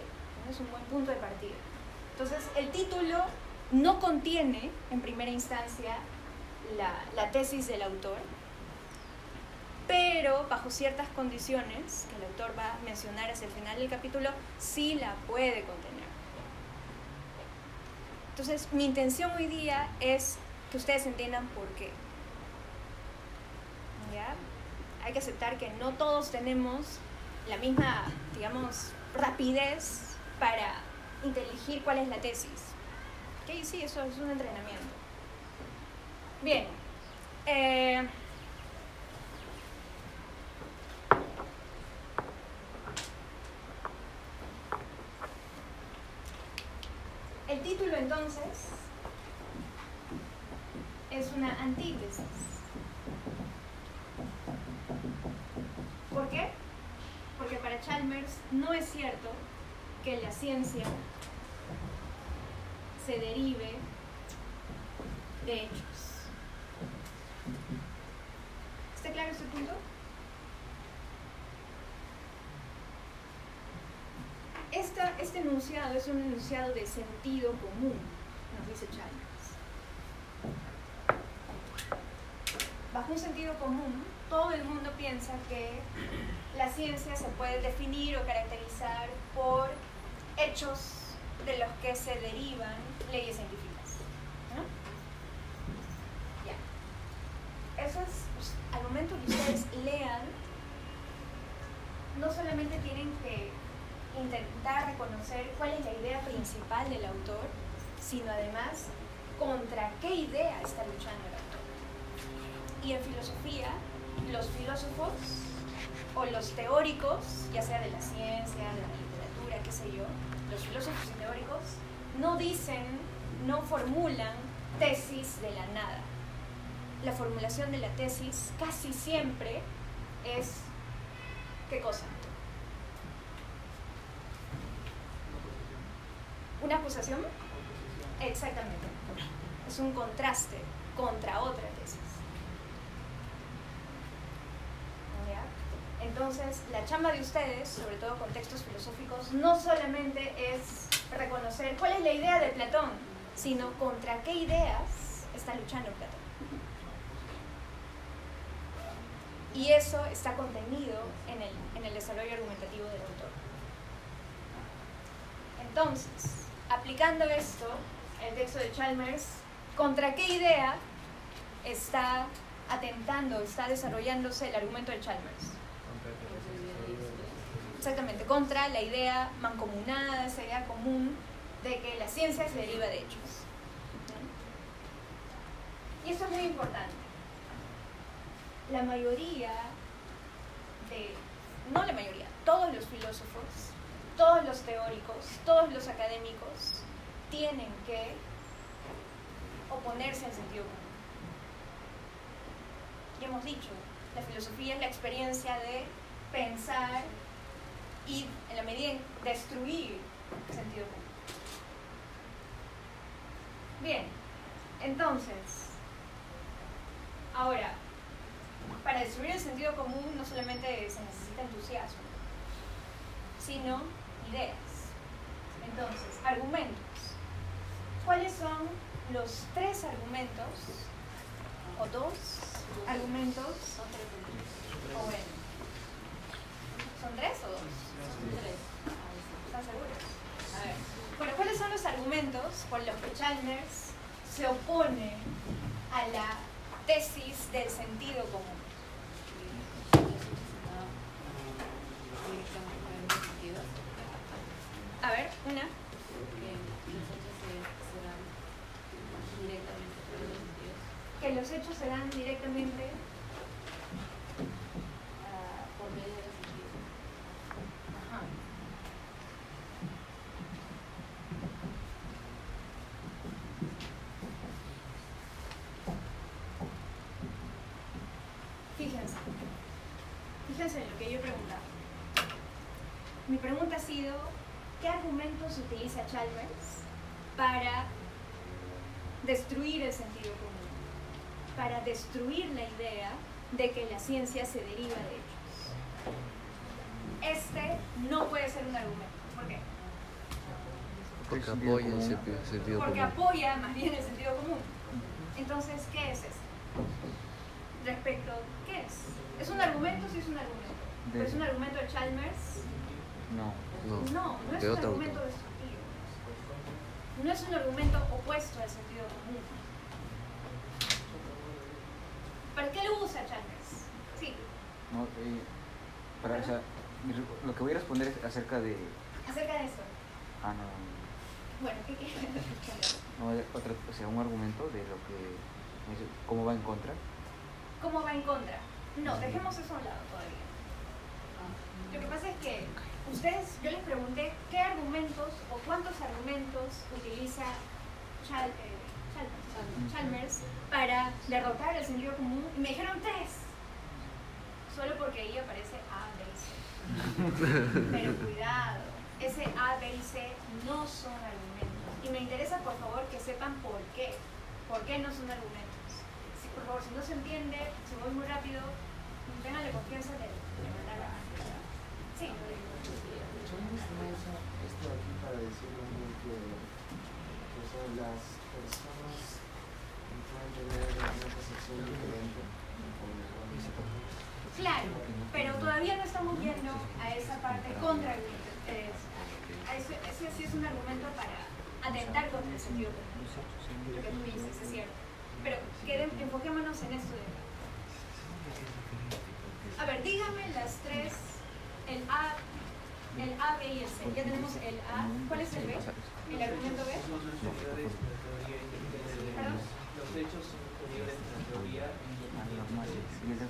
es un buen punto de partida. Entonces, el título no contiene, en primera instancia, la, la tesis del autor, pero bajo ciertas condiciones que el autor va a mencionar hacia el final del capítulo, sí la puede contener. Entonces, mi intención hoy día es que ustedes entiendan por qué. ¿Ya? Hay que aceptar que no todos tenemos la misma, digamos, rapidez para inteligir cuál es la tesis. ¿Ok? Sí, eso es un entrenamiento. Bien. Eh, el título entonces es una antítesis. ¿Por qué? Porque para Chalmers no es cierto que la ciencia se derive de hechos. ¿Está claro este punto? Este enunciado es un enunciado de sentido común, nos dice Chalmers. Bajo un sentido común, todo el mundo piensa que la ciencia se puede definir o caracterizar por hechos de los que se derivan leyes científicas. Ya. Eso es, pues, al momento que ustedes lean, no solamente tienen que intentar reconocer cuál es la idea principal del autor, sino además contra qué idea está luchando el autor. Y en filosofía, los filósofos o los teóricos, ya sea de la ciencia, de la literatura, qué sé yo, los filósofos y teóricos no dicen, no formulan tesis de la nada. La formulación de la tesis casi siempre es, ¿qué cosa? ¿Una acusación? Exactamente. Es un contraste contra otra tesis. Entonces, la chamba de ustedes, sobre todo con textos filosóficos, no solamente es reconocer cuál es la idea de Platón, sino contra qué ideas está luchando Platón. Y eso está contenido en el, en el desarrollo argumentativo del autor. Entonces, aplicando esto, el texto de Chalmers, ¿contra qué idea está atentando, está desarrollándose el argumento de Chalmers? Exactamente, contra la idea mancomunada, esa idea común de que la ciencia se deriva de hechos. Y esto es muy importante. La mayoría de, no la mayoría, todos los filósofos, todos los teóricos, todos los académicos tienen que oponerse al sentido común. Ya hemos dicho, la filosofía es la experiencia de pensar y en la medida destruir el sentido común. Bien, entonces, ahora, para destruir el sentido común no solamente se necesita entusiasmo, sino ideas. Entonces, argumentos. ¿Cuáles son los tres argumentos o dos argumentos? O bueno, ¿son tres o dos? ¿Están seguros? A ver. Bueno, ¿cuáles son los argumentos por los que Chalmers se opone a la tesis del sentido común? A ver, una. Que los hechos se dan directamente ah, por medio de los sentidos. Ajá. en lo que yo he preguntado. Mi pregunta ha sido, ¿qué argumentos utiliza Chalmers para destruir el sentido común? Para destruir la idea de que la ciencia se deriva de hechos. Este no puede ser un argumento. ¿Por qué? Porque apoya el común. sentido Porque común. apoya más bien el sentido común. Entonces, ¿qué es esto? Respecto, ¿qué es? ¿Es un argumento? Sí es un argumento. De- ¿Pero es un argumento de Chalmers? No. No. No, no es de un argumento autor. destructivo. No es un argumento opuesto al sentido común. ¿Para qué lo usa Chalmers? Sí, no eh, para, o sea, lo que voy a responder es acerca de. acerca de eso. Ah, no. Bueno, ¿qué quieres no otra, o sea, un argumento de lo que. ¿Cómo va en contra? ¿Cómo va en contra? No, dejemos eso a un lado todavía. Lo que pasa es que ustedes, yo les pregunté qué argumentos o cuántos argumentos utiliza Chal- eh, Chalmers, Chalmers para derrotar el sentido común y me dijeron tres. Solo porque ahí aparece A, B y C. [LAUGHS] Pero cuidado, ese A, B y C no son argumentos. Y me interesa por favor que sepan por qué. ¿Por qué no son argumentos? Si, por favor, si no se entiende, si voy muy rápido, ténganle confianza de, de mandar a... Sí. Chalmers no usa esto aquí para decirlo muy que, las personas pueden tener una percepción diferente. Claro, pero todavía no estamos yendo a esa parte contra el eso, ese sí es un argumento para atentar contra el sentido. Lo que tú dices es cierto. Pero queden- enfoquémonos en esto de acá. A ver, dígame las tres, el A, el A, B y el C. Ya tenemos el A. ¿Cuál es el B? ¿El argumento B? De. Los hechos son superiores de la teoría de de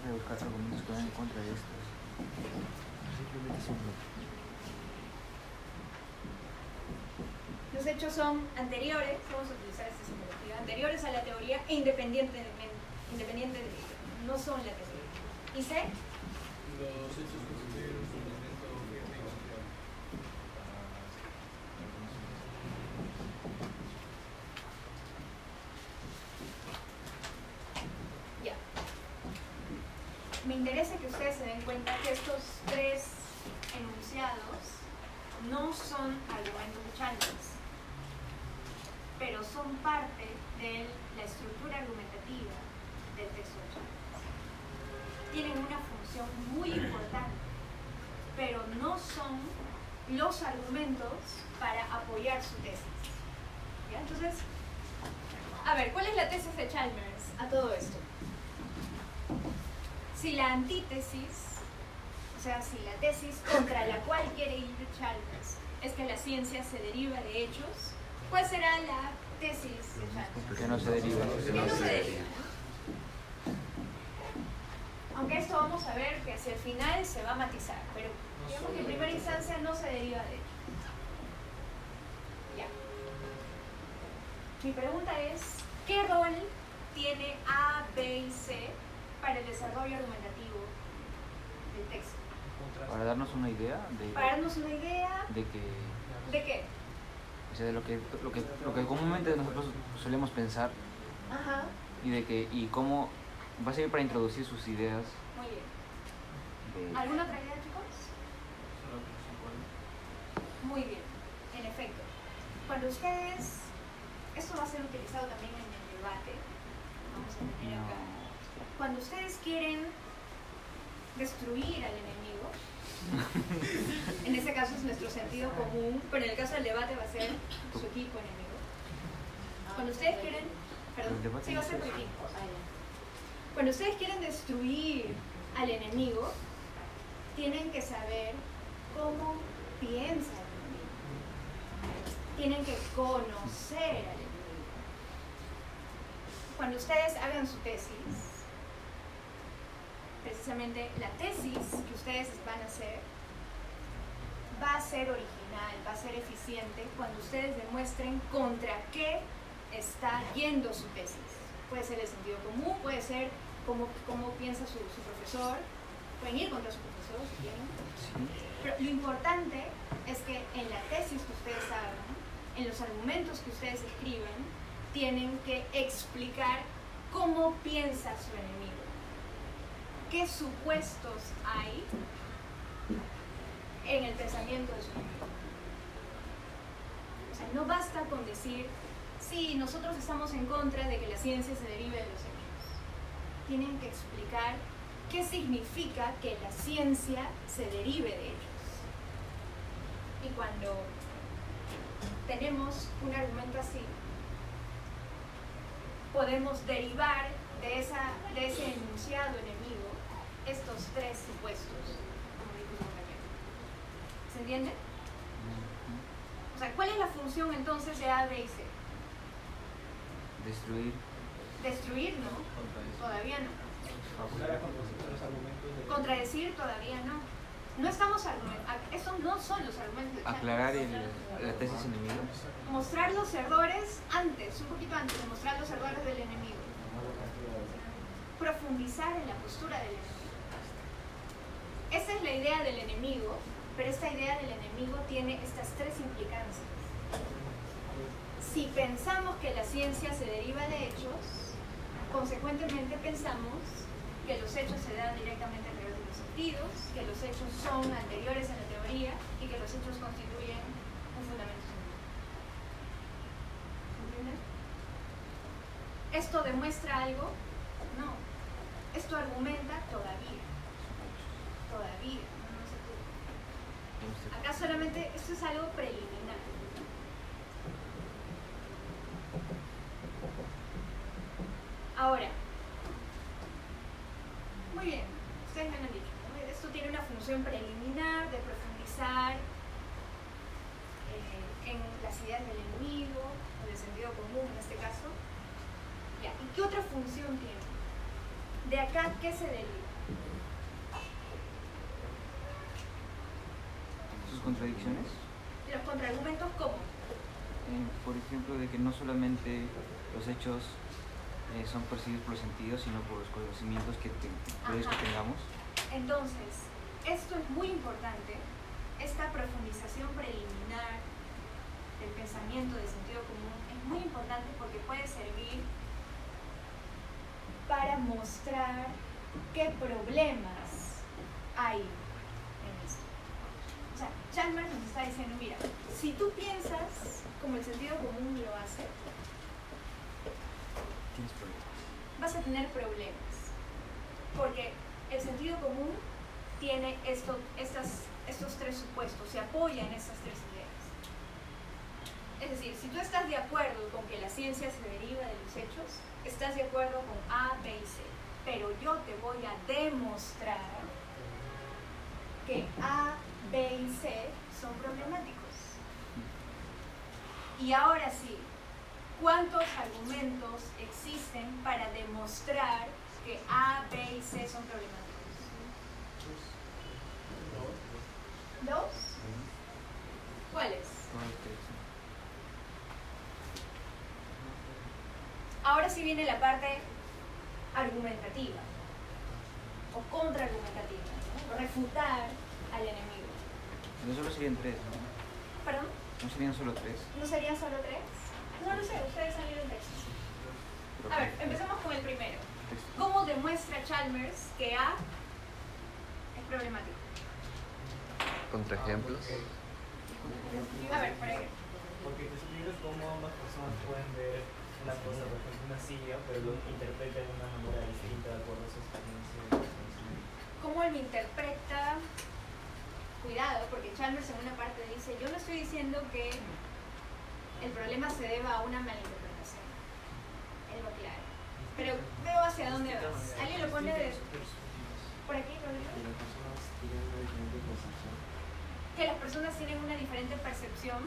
Los hechos son anteriores, vamos a utilizar esta simbología, anteriores a la teoría e independientemente, independiente de ella. No son la teoría. ¿Y C? Los hechos constituyen un fundamento firme y confiable. Ya. Me interesa que ustedes se den cuenta que estos tres enunciados no son argumentos de Chalmers, pero son parte de la estructura argumentativa del texto de Chalmers. Tienen una función muy importante, pero no son los argumentos para apoyar su tesis. ¿Ya? Entonces, a ver, ¿cuál es la tesis de Chalmers a todo esto? Si la antítesis, o sea, si la tesis contra la cual quiere ir Chalmers es que la ciencia se deriva de hechos, ¿cuál será la tesis de Chalmers? Que no se deriva. Que no se deriva. Aunque esto vamos a ver que hacia el final se va a matizar, pero digamos que en primera instancia no se deriva de hechos. Ya. Mi pregunta es, ¿qué rol tiene A, B y C para el desarrollo? Para darnos una idea de, Para darnos una idea de que, de qué. o sea, de lo que, lo que, lo que comúnmente nosotros solemos pensar Ajá, y de que, y cómo va a servir para introducir sus ideas muy bien. de, ¿Alguna otra idea, chicos? Muy bien, en efecto. Cuando ustedes, esto va a ser utilizado también en el debate, vamos a tener acá. Cuando ustedes quieren destruir al enemigo, [LAUGHS] en ese caso es nuestro sentido común, pero en el caso del debate va a ser su equipo enemigo. Cuando ustedes quieren, perdón, sí va a ser tu equipo. Cuando ustedes quieren destruir al enemigo, tienen que saber cómo piensa el enemigo. Tienen que conocer al enemigo. Cuando ustedes hagan su tesis, precisamente la tesis que ustedes van a hacer va a ser original, va a ser eficiente cuando ustedes demuestren contra qué está yendo su tesis. Puede ser el sentido común, puede ser cómo, cómo piensa su, su profesor, Pueden ir contra su profesor si quieren. Pero lo importante es que en la tesis que ustedes hagan, en los argumentos que ustedes escriban, tienen que explicar cómo piensa su enemigo. ¿Qué supuestos hay en el pensamiento de su? O sea, no basta con decir, sí, nosotros estamos en contra de que la ciencia se derive de los hechos. Tienen que explicar qué significa que la ciencia se derive de ellos. Y cuando tenemos un argumento así, podemos derivar de, esa, de ese enunciado enemigo estos tres supuestos, como dijo el compañero. ¿Se entiende? O sea, ¿cuál es la función entonces de A, B y C? Destruir. Destruir, ¿no? Todavía no. Contradecir los argumentos de Contradecir, todavía no. No estamos argumentando, estos no son los argumentos. Aclarar el, la tesis enemiga. Mostrar los errores antes, un poquito antes de mostrar los errores del enemigo. Profundizar en la postura del enemigo. Esa es la idea del enemigo, pero esta idea del enemigo tiene estas tres implicancias. Si pensamos que la ciencia se deriva de hechos, consecuentemente pensamos que los hechos se dan directamente a través de los sentidos, que los hechos son anteriores a la teoría y que los hechos constituyen un fundamento. ¿Esto demuestra algo? No. Esto argumenta todavía. Todavía. No, se puede. Acá solamente, esto es algo preliminar. Ahora, muy bien, ustedes me han dicho, ¿no? esto tiene una función preliminar de profundizar eh, en las ideas del enemigo, o del sentido común en este caso. Ya, ¿Y qué otra función tiene? De acá, ¿qué se deriva? Sus contradicciones. Los contraargumentos, ¿cómo? Eh, por ejemplo, de que no solamente los hechos eh, son percibidos por los sentidos, sino por los conocimientos que, te- que tengamos. Entonces, esto es muy importante, esta profundización preliminar del pensamiento de sentido común es muy importante porque puede servir para mostrar qué problemas hay. O sea, Chalmers nos está diciendo, mira, si tú piensas como el sentido común lo hace, vas a tener problemas. Porque el sentido común tiene esto, estas, estos tres supuestos, se apoya en estas tres ideas. Es decir, si tú estás de acuerdo con que la ciencia se deriva de los hechos, estás de acuerdo con A, B y C. Pero yo te voy a demostrar que A, B y C son problemáticos. Y ahora sí, ¿Cuántos argumentos existen para demostrar que A, B y C son problemáticos? ¿Dos? ¿Cuáles? Lo que- Ahora sí viene la parte argumentativa o contraargumentativa, ¿no? refutar al enemigo. No solo serían tres, ¿no? ¿Perdón? No serían solo tres. ¿No serían solo tres? No lo sé, ustedes han leído el texto. A ver, empecemos con el primero. ¿Cómo demuestra Chalmers que A es problemático? Contraejemplos. A ver, por ahí. Porque te explicas cómo ambas personas pueden ver una cosa, por ejemplo, una silla, pero lo interpretan de una manera distinta de acuerdo a su experiencia y su conocimiento. cómo él lo interpreta. Cuidado, porque Chalmers en una parte dice, yo no estoy diciendo que el problema se deba a una malinterpretación. Él lo aclara. Pero veo hacia dónde vas. Alguien lo pone de... Por aquí. Que las personas tienen una diferente percepción.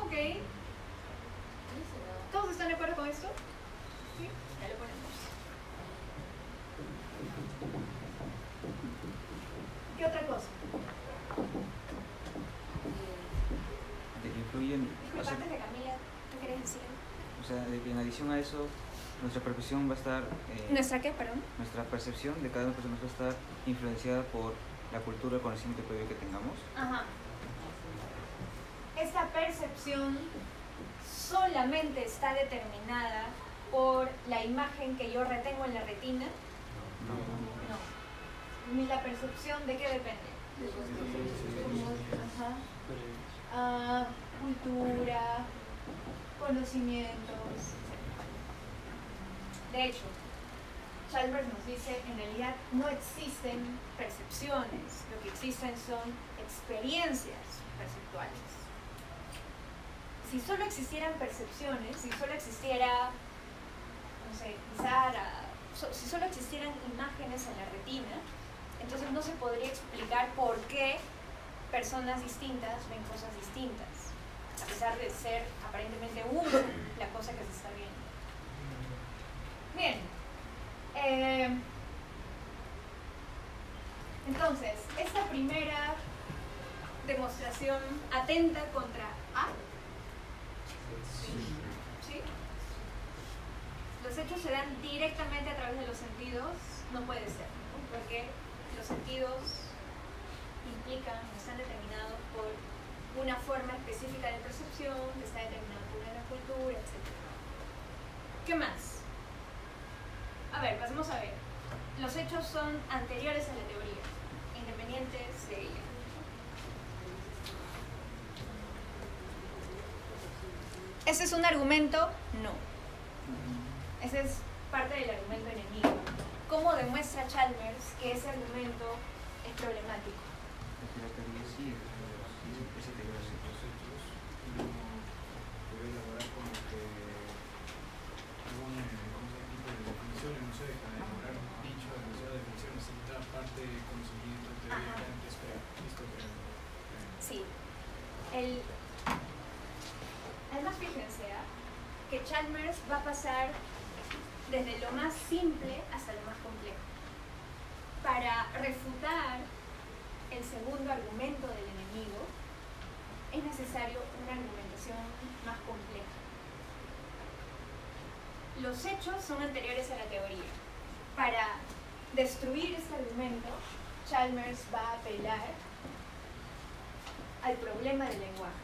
Ok. ¿Todos están de acuerdo con esto? Sí. Ya lo ponemos. ¿Qué otra cosa? Disculpa, sea, antes de Camila, ¿tú querés decir? o sea, de que en adición a eso, nuestra percepción va a estar, eh, ¿Nuestra qué, perdón? nuestra percepción de cada una persona va a estar influenciada por la cultura, el conocimiento previo que tengamos. Ajá. Esta percepción solamente está determinada por la imagen que yo retengo en la retina. No. Ni la percepción de qué depende. Ajá. Ah, cultura, conocimientos. De hecho, Chalmers nos dice, en realidad no existen percepciones, lo que existen son experiencias perceptuales. Si solo existieran percepciones, si solo existiera, no sé, so- si solo existieran imágenes en la retina, entonces no se podría explicar por qué personas distintas ven cosas distintas, a pesar de ser aparentemente una la cosa que se está viendo. Bien. Eh, entonces, esta primera demostración atenta contra A. ¿Sí? Los hechos se dan directamente a través de los sentidos, no puede ser, ¿no? porque los sentidos implican, están determinados por una forma específica de percepción, que está determinada por una cultura, etc. ¿Qué más? A ver, pasemos a ver. Los hechos son anteriores a la teoría, independientes de ella. ¿Ese es un argumento? No. Ese es parte del argumento enemigo. ¿Cómo demuestra Chalmers que ese argumento es problemático? Porque la teoría sí, es- sí, esa teoría sí. los hechos uno puede elaborar como que algún eh, ¿cómo se llama? tipo de definiciones, no sé, para elaborar un dicho, demasiada definición, necesita parte de conocimiento, teoría, Ajá. antes, pero listo, pero eh, Sí. El... Además, fíjense ¿ah? que Desde lo más simple hasta lo más complejo. Para refutar el segundo argumento del enemigo, es necesario una argumentación más compleja. Los hechos son anteriores a la teoría. Para destruir este argumento, Chalmers va a apelar al problema del lenguaje.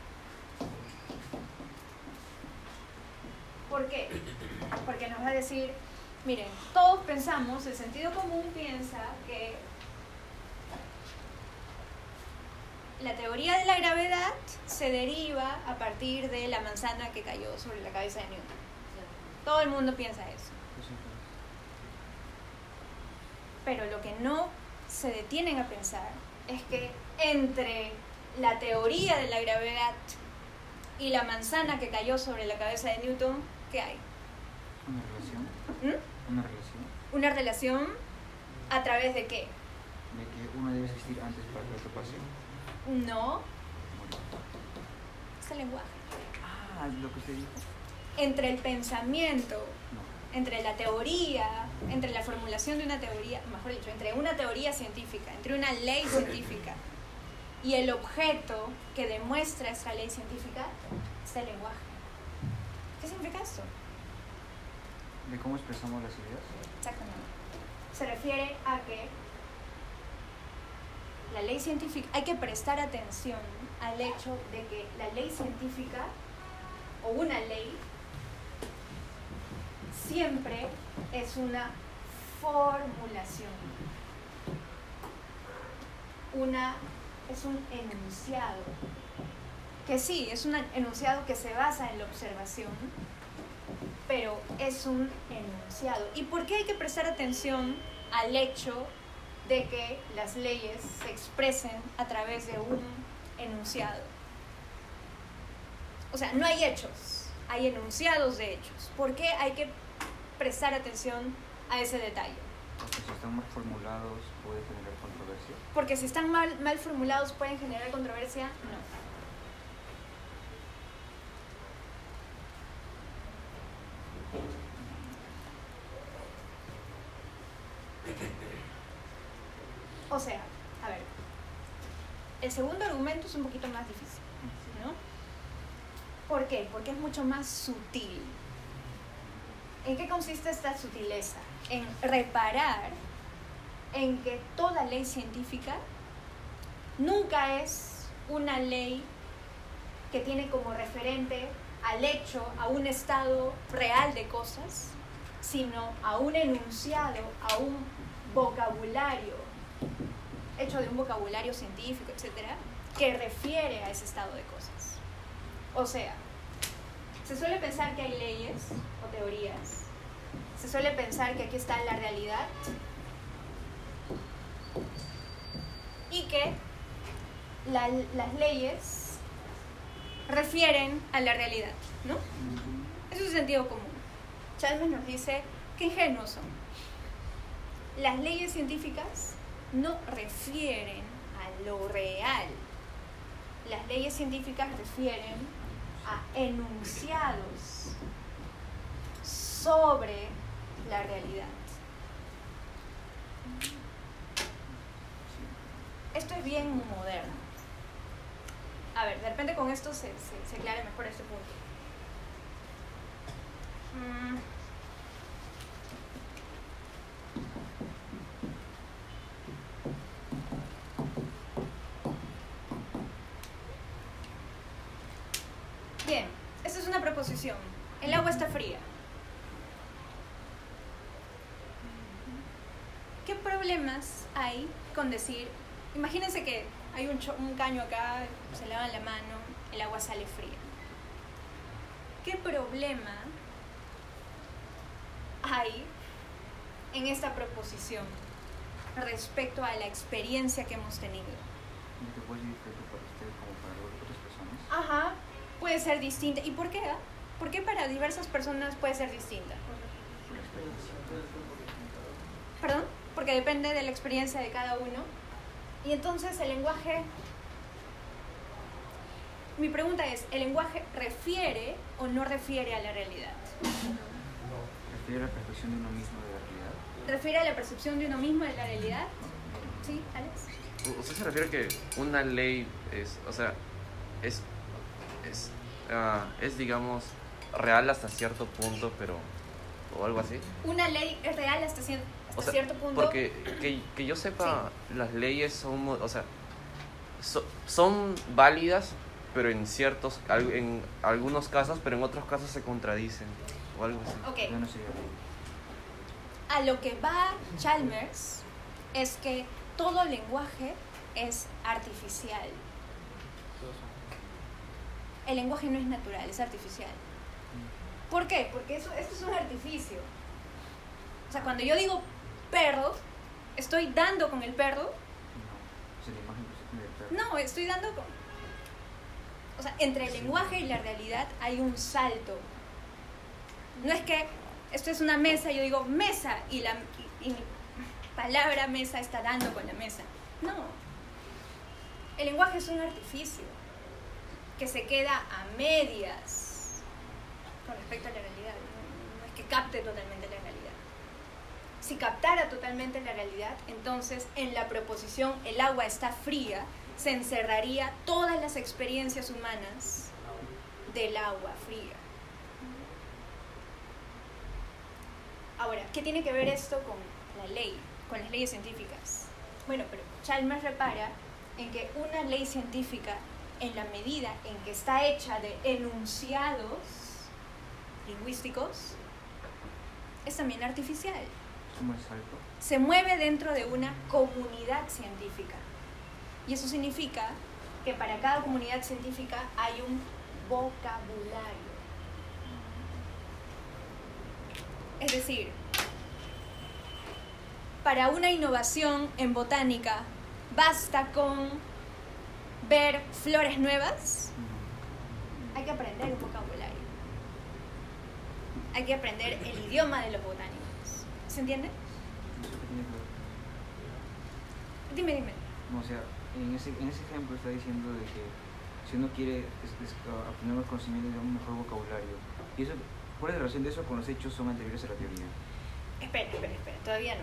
¿Por qué? Porque nos va a decir, miren, todos pensamos, el sentido común piensa que la teoría de la gravedad se deriva a partir de la manzana que cayó sobre la cabeza de Newton. Todo el mundo piensa eso. Pero lo que no se detienen a pensar es que entre la teoría de la gravedad y la manzana que cayó sobre la cabeza de Newton, ¿qué hay? Una relación. ¿Mm? Una relación Una relación a través de qué? de que uno debe existir antes para que otro pase. No, es el lenguaje. Ah, lo que usted dijo. Entre el pensamiento, No. entre la teoría, entre la formulación de una teoría, mejor dicho, entre una teoría científica, entre una ley científica y el objeto que demuestra esa ley científica, está el lenguaje. ¿Qué significa esto? De cómo expresamos las ideas. Exactamente. Se refiere a que la ley científica, hay que prestar atención al hecho de que la ley científica o una ley siempre es una formulación. Una es un enunciado. Que sí, es un enunciado que se basa en la observación, pero es un enunciado. ¿Y por qué hay que prestar atención al hecho de que las leyes se expresen a través de un enunciado? O sea, no hay hechos, hay enunciados de hechos. ¿Por qué hay que prestar atención a ese detalle? Porque si están mal formulados puede generar. Porque si están mal, mal formulados pueden generar controversia, no. O sea, a ver, el segundo argumento es un poquito más difícil, ¿no? ¿Por qué? Porque es mucho más sutil. ¿En qué consiste esta sutileza? En reparar en que toda ley científica nunca es una ley que tiene como referente al hecho, a un estado real de cosas, sino a un enunciado, a un vocabulario, hecho de un vocabulario científico, etcétera, que refiere a ese estado de cosas. O sea, se suele pensar que hay leyes o teorías, se suele pensar que aquí está la realidad y que la- las leyes refieren a la realidad, ¿no? Eso es sentido común. Chalmers nos dice que ingenuos son. Las leyes científicas no refieren a lo real. Las leyes científicas refieren a enunciados sobre la realidad. Esto es bien moderno. A ver, de repente con esto se, se, se aclara mejor este punto. Mm. Bien, esta es una proposición. El agua está fría. ¿Qué problemas hay con decir, imagínense que hay un, un caño acá, se lavan la mano, el agua sale fría? ¿Qué problema hay en esta proposición respecto a la experiencia que hemos tenido? ¿Y que puede ser diferente para usted como para otras personas? Ajá, puede ser distinta. ¿Y por qué? ah? ¿Por qué para diversas personas puede ser distinta? Por la experiencia. ¿Perdón? Porque depende de la experiencia de cada uno. Y entonces el lenguaje... Mi pregunta es, ¿el lenguaje refiere o no refiere a la realidad? Refiere a la percepción de uno mismo de la realidad. ¿Refiere a la percepción de uno mismo de la realidad? ¿Sí, Alex? ¿Usted se refiere a que una ley es, o sea, es, es, ah, es digamos, real hasta cierto punto, pero, o algo así? Una ley es real hasta, cier- hasta O sea, cierto punto. Porque que, que yo sepa, las leyes son, o sea, so- son válidas, pero en ciertos, en algunos casos, pero en otros casos se contradicen, o algo así. No a lo que va Chalmers es que todo lenguaje es artificial. El lenguaje no es natural, es artificial. ¿Por qué? Porque eso, esto es un artificio. O sea, cuando yo digo perro, estoy dando con el perro. No, estoy dando con... O sea, entre el lenguaje y la realidad hay un salto. No es que esto es una mesa y yo digo mesa y la y, y mi palabra mesa está dando con la mesa. No. El lenguaje es un artificio que se queda a medias con respecto a la realidad. No, no es que capte totalmente. Si captara totalmente la realidad, entonces en la proposición el agua está fría, se encerraría todas las experiencias humanas del agua fría. Ahora, ¿qué tiene que ver esto con la ley, con las leyes científicas? Bueno, pero Chalmers repara en que una ley científica, en la medida en que está hecha de enunciados lingüísticos, es también artificial. Se mueve dentro de una comunidad científica. Y eso significa que para cada comunidad científica hay un vocabulario. Es decir, para una innovación en botánica, basta con ver flores nuevas, hay que aprender un vocabulario. Hay que aprender el idioma de los botánicos. ¿Se entiende? ¿Eso qué tiene que ver? Dime, dime. No, o sea, en ese, en ese ejemplo está diciendo de que si uno quiere es- es- obtener más conocimiento de un mejor vocabulario. ¿Y eso, cuál es la relación de eso con los hechos son anteriores a la teoría? Espera, espera, espera, todavía no.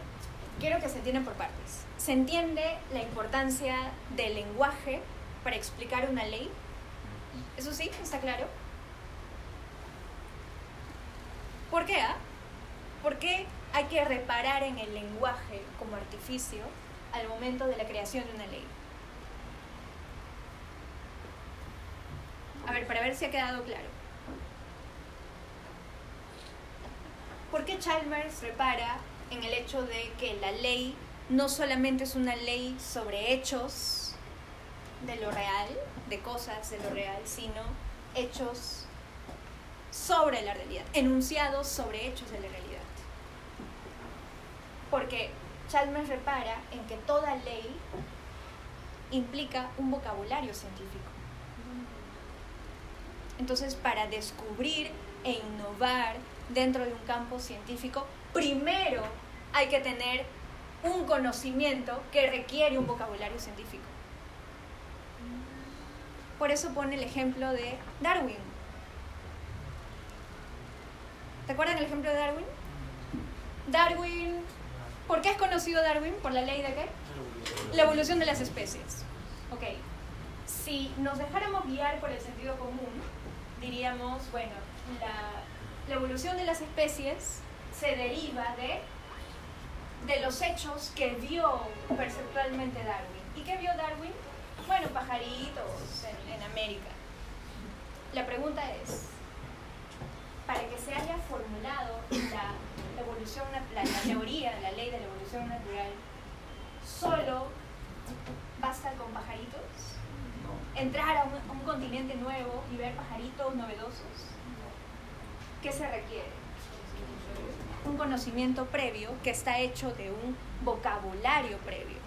Quiero que se entiendan por partes. ¿Se entiende la importancia del lenguaje para explicar una ley? ¿Eso sí? ¿Está claro? ¿Por qué? ah? ¿por qué hay que reparar en el lenguaje como artificio al momento de la creación de una ley? A ver, para ver si ha quedado claro. ¿Por qué Chalmers repara en el hecho de que la ley no solamente es una ley sobre hechos de lo real, de cosas de lo real, sino hechos sobre la realidad, enunciados sobre hechos de la realidad? Porque Chalmers repara en que toda ley implica un vocabulario científico. Entonces, para descubrir e innovar dentro de un campo científico, primero hay que tener un conocimiento que requiere un vocabulario científico. Por eso pone el ejemplo de Darwin. ¿Te acuerdan el ejemplo de Darwin? Darwin, ¿por qué es conocido Darwin? ¿Por la ley de qué? La evolución de las especies. Ok. Si nos dejáramos guiar por el sentido común, diríamos, bueno, la, la evolución de las especies se deriva de, de los hechos que vio perceptualmente Darwin. ¿Y qué vio Darwin? Bueno, pajaritos en, en América. La pregunta es, para que se haya formulado la evolución, la, la teoría, la ley de la evolución natural, solo basta con pajaritos, entrar a un, a un continente nuevo y ver pajaritos novedosos. ¿Qué se requiere? Un conocimiento previo que está hecho de un vocabulario previo.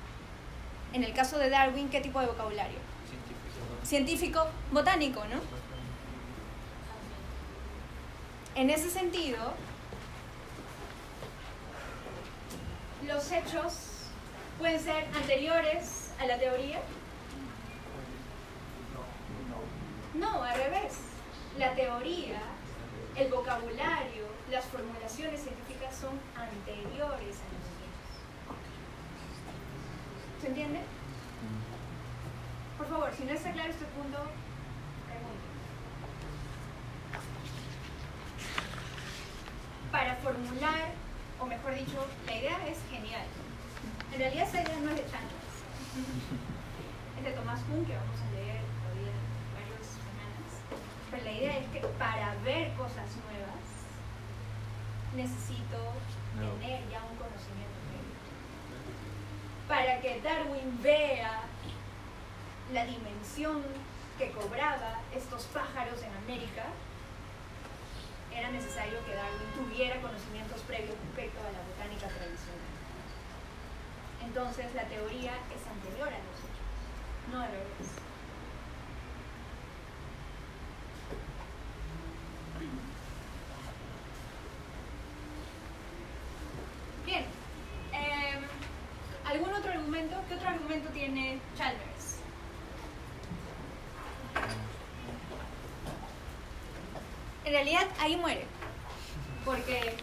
En el caso de Darwin, ¿qué tipo de vocabulario? Científico, botánico, ¿no? En ese sentido, los hechos pueden ser anteriores a la teoría. No, al revés. La teoría, el vocabulario, las formulaciones científicas son anteriores a los hechos. ¿Se entiende? Por favor, si no está claro este punto, pregunte. Para formular, o mejor dicho, la idea es genial. En realidad esa idea no es de Chalmers. [LAUGHS] Es de Thomas Kuhn, que vamos a leer todavía varias semanas. Pero la idea es que para ver cosas nuevas, necesito tener ya un conocimiento previo. Para que Darwin vea la dimensión que cobraba estos pájaros en América, era necesario que Darwin tuviera conocimientos previos respecto a la botánica tradicional. Entonces la teoría es anterior a hechos, no al revés. [CLEARS THROAT] Bien. em, ¿Algún otro argumento? ¿Qué otro argumento tiene Chalmers? En realidad ahí muere. Porque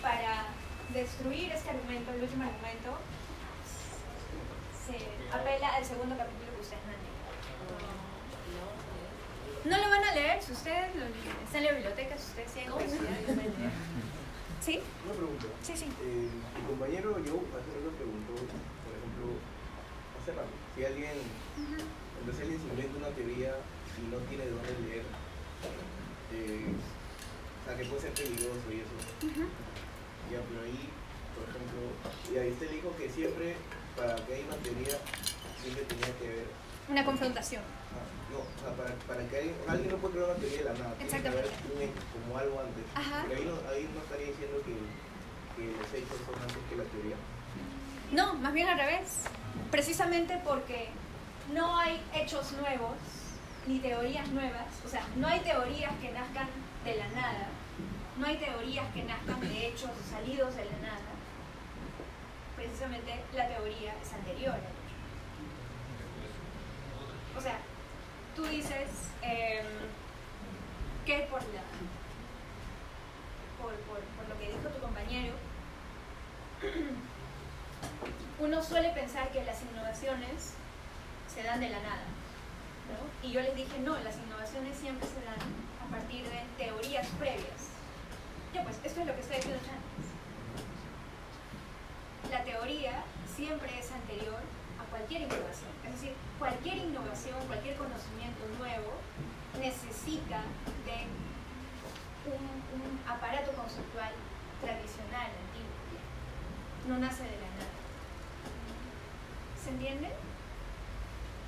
para destruir este argumento, el último argumento, se apela al segundo capítulo que ustedes no han leído. No lo van a leer, si ustedes lo están en la biblioteca, si ustedes tienen curiosidad, lo pueden leer. ¿Sí? Una pregunta. Sí, sí. Eh, mi compañero Joe hace rato preguntó, por ejemplo, hace rato, si alguien, entonces alguien se inventa una teoría y no tiene de dónde leer, eh, o sea, que puede ser peligroso y eso. Ya, pero ahí, por ejemplo, y ahí usted dijo que siempre, para que haya una teoría, siempre tenía que haber, Una confrontación. ah, no, o sea, para, para que alguien, alguien no puede crear una teoría de la nada, tiene que haber Exactamente. un hecho, como algo antes. Ajá. Pero ahí no, ahí no estaría diciendo que, que los hechos son antes que la teoría. No, más bien al revés. Precisamente porque no hay hechos nuevos ni teorías nuevas. O sea, no hay teorías que nazcan de la nada. No hay teorías que nazcan de hechos salidos de la nada. Precisamente la teoría es anterior. O sea, tú dices em, que por la por lo que dijo tu compañero, uno suele pensar que las innovaciones se dan de la nada. Y yo les dije, no, las innovaciones siempre se dan a partir de teorías previas. Ya pues, esto es lo que está diciendo Chalmers. la teoría siempre es anterior a cualquier innovación. Es decir, cualquier innovación, cualquier conocimiento nuevo necesita de un, un aparato conceptual tradicional, antiguo. No nace de la nada. ¿Se entiende?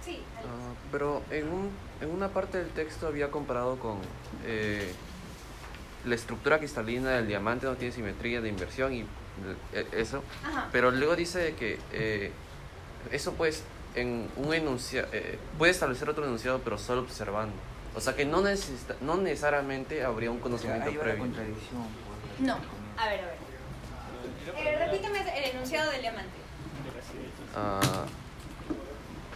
Sí. Ah, pero en, un, en una parte del texto había comparado con eh, la estructura cristalina del diamante no tiene simetría de inversión y eh, eso. Ajá. Pero luego dice de que eh, eso pues en un enunciado puede establecer otro enunciado pero solo observando. O sea que no, necesita, no necesariamente habría un conocimiento va la previo. contradicción. pues, No. A ver, a ver. Eh, repíteme el enunciado del diamante. Ah,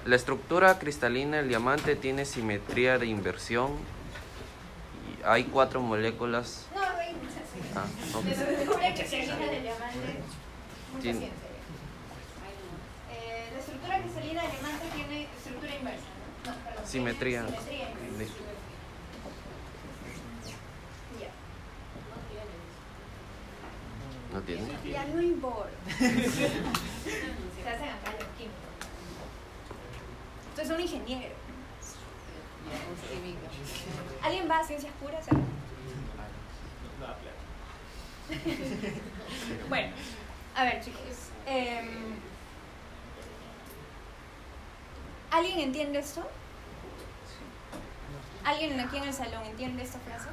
la estructura cristalina del diamante tiene simetría de inversión y hay cuatro moléculas. No. Ah, Tiene- ciencia. Eh, la estructura cristalina del diamante tiene estructura inversa. ¿no? No, perdón. Simetría. tiene Simetría inversa. No tiene. Ya no importa. [LAUGHS] Se hacen acá los químicos. Entonces un ingeniero. ¿Alguien va a ciencias puras? Bueno, a ver chicos. em, ¿Alguien entiende esto? ¿Alguien aquí en el salón entiende esta frase?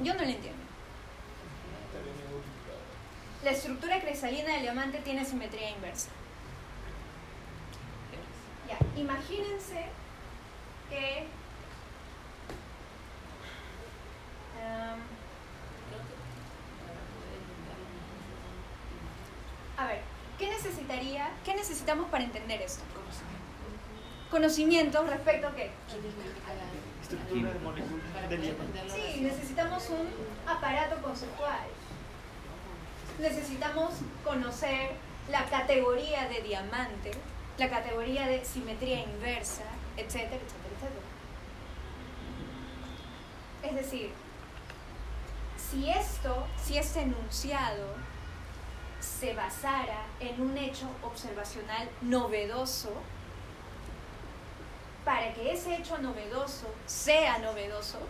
Yo no la entiendo. La estructura cristalina del diamante tiene simetría inversa. Imagínense que em, a ver, ¿qué necesitaría, qué necesitamos para entender esto? Conocimientos respecto a qué? Estructura de. Sí, necesitamos un aparato conceptual. Necesitamos conocer la categoría de diamante, la categoría de simetría inversa, etcétera, etcétera, etcétera. Es decir, si esto, si este enunciado se basara en un hecho observacional novedoso, para que ese hecho novedoso sea novedoso,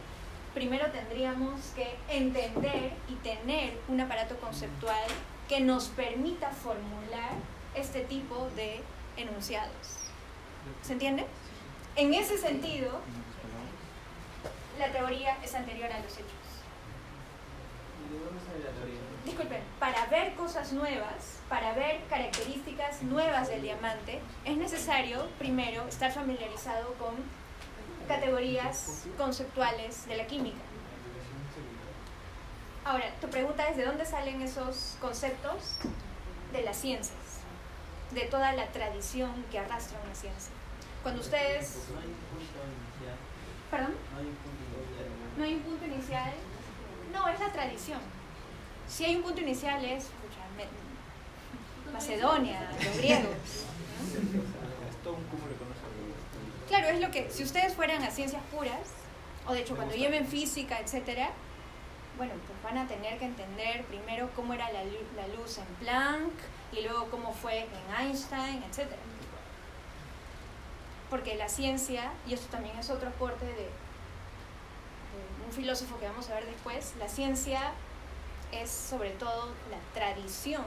primero tendríamos que entender y tener un aparato conceptual que nos permita formular este tipo de enunciados. ¿Se entiende? En ese sentido, la teoría es anterior a los hechos. Disculpen, para ver cosas nuevas, para ver características nuevas del diamante, es necesario primero estar familiarizado con categorías conceptuales de la química. Ahora, tu pregunta es de dónde salen esos conceptos de las ciencias, de toda la tradición que arrastra una ciencia. Cuando ustedes, No hay un punto inicial. perdón, No hay un punto inicial. no es la tradición. Si hay un punto inicial es me- Macedonia, los griegos. [LAUGHS] Claro, es lo que, si ustedes fueran a ciencias puras, o de hecho cuando lleven física, etcétera, bueno, pues van a tener que entender primero cómo era la, lu- la luz en Planck y luego cómo fue en Einstein, etcétera. Porque la ciencia, y esto también es otro aporte de, de un filósofo que vamos a ver después, la ciencia es sobre todo la tradición.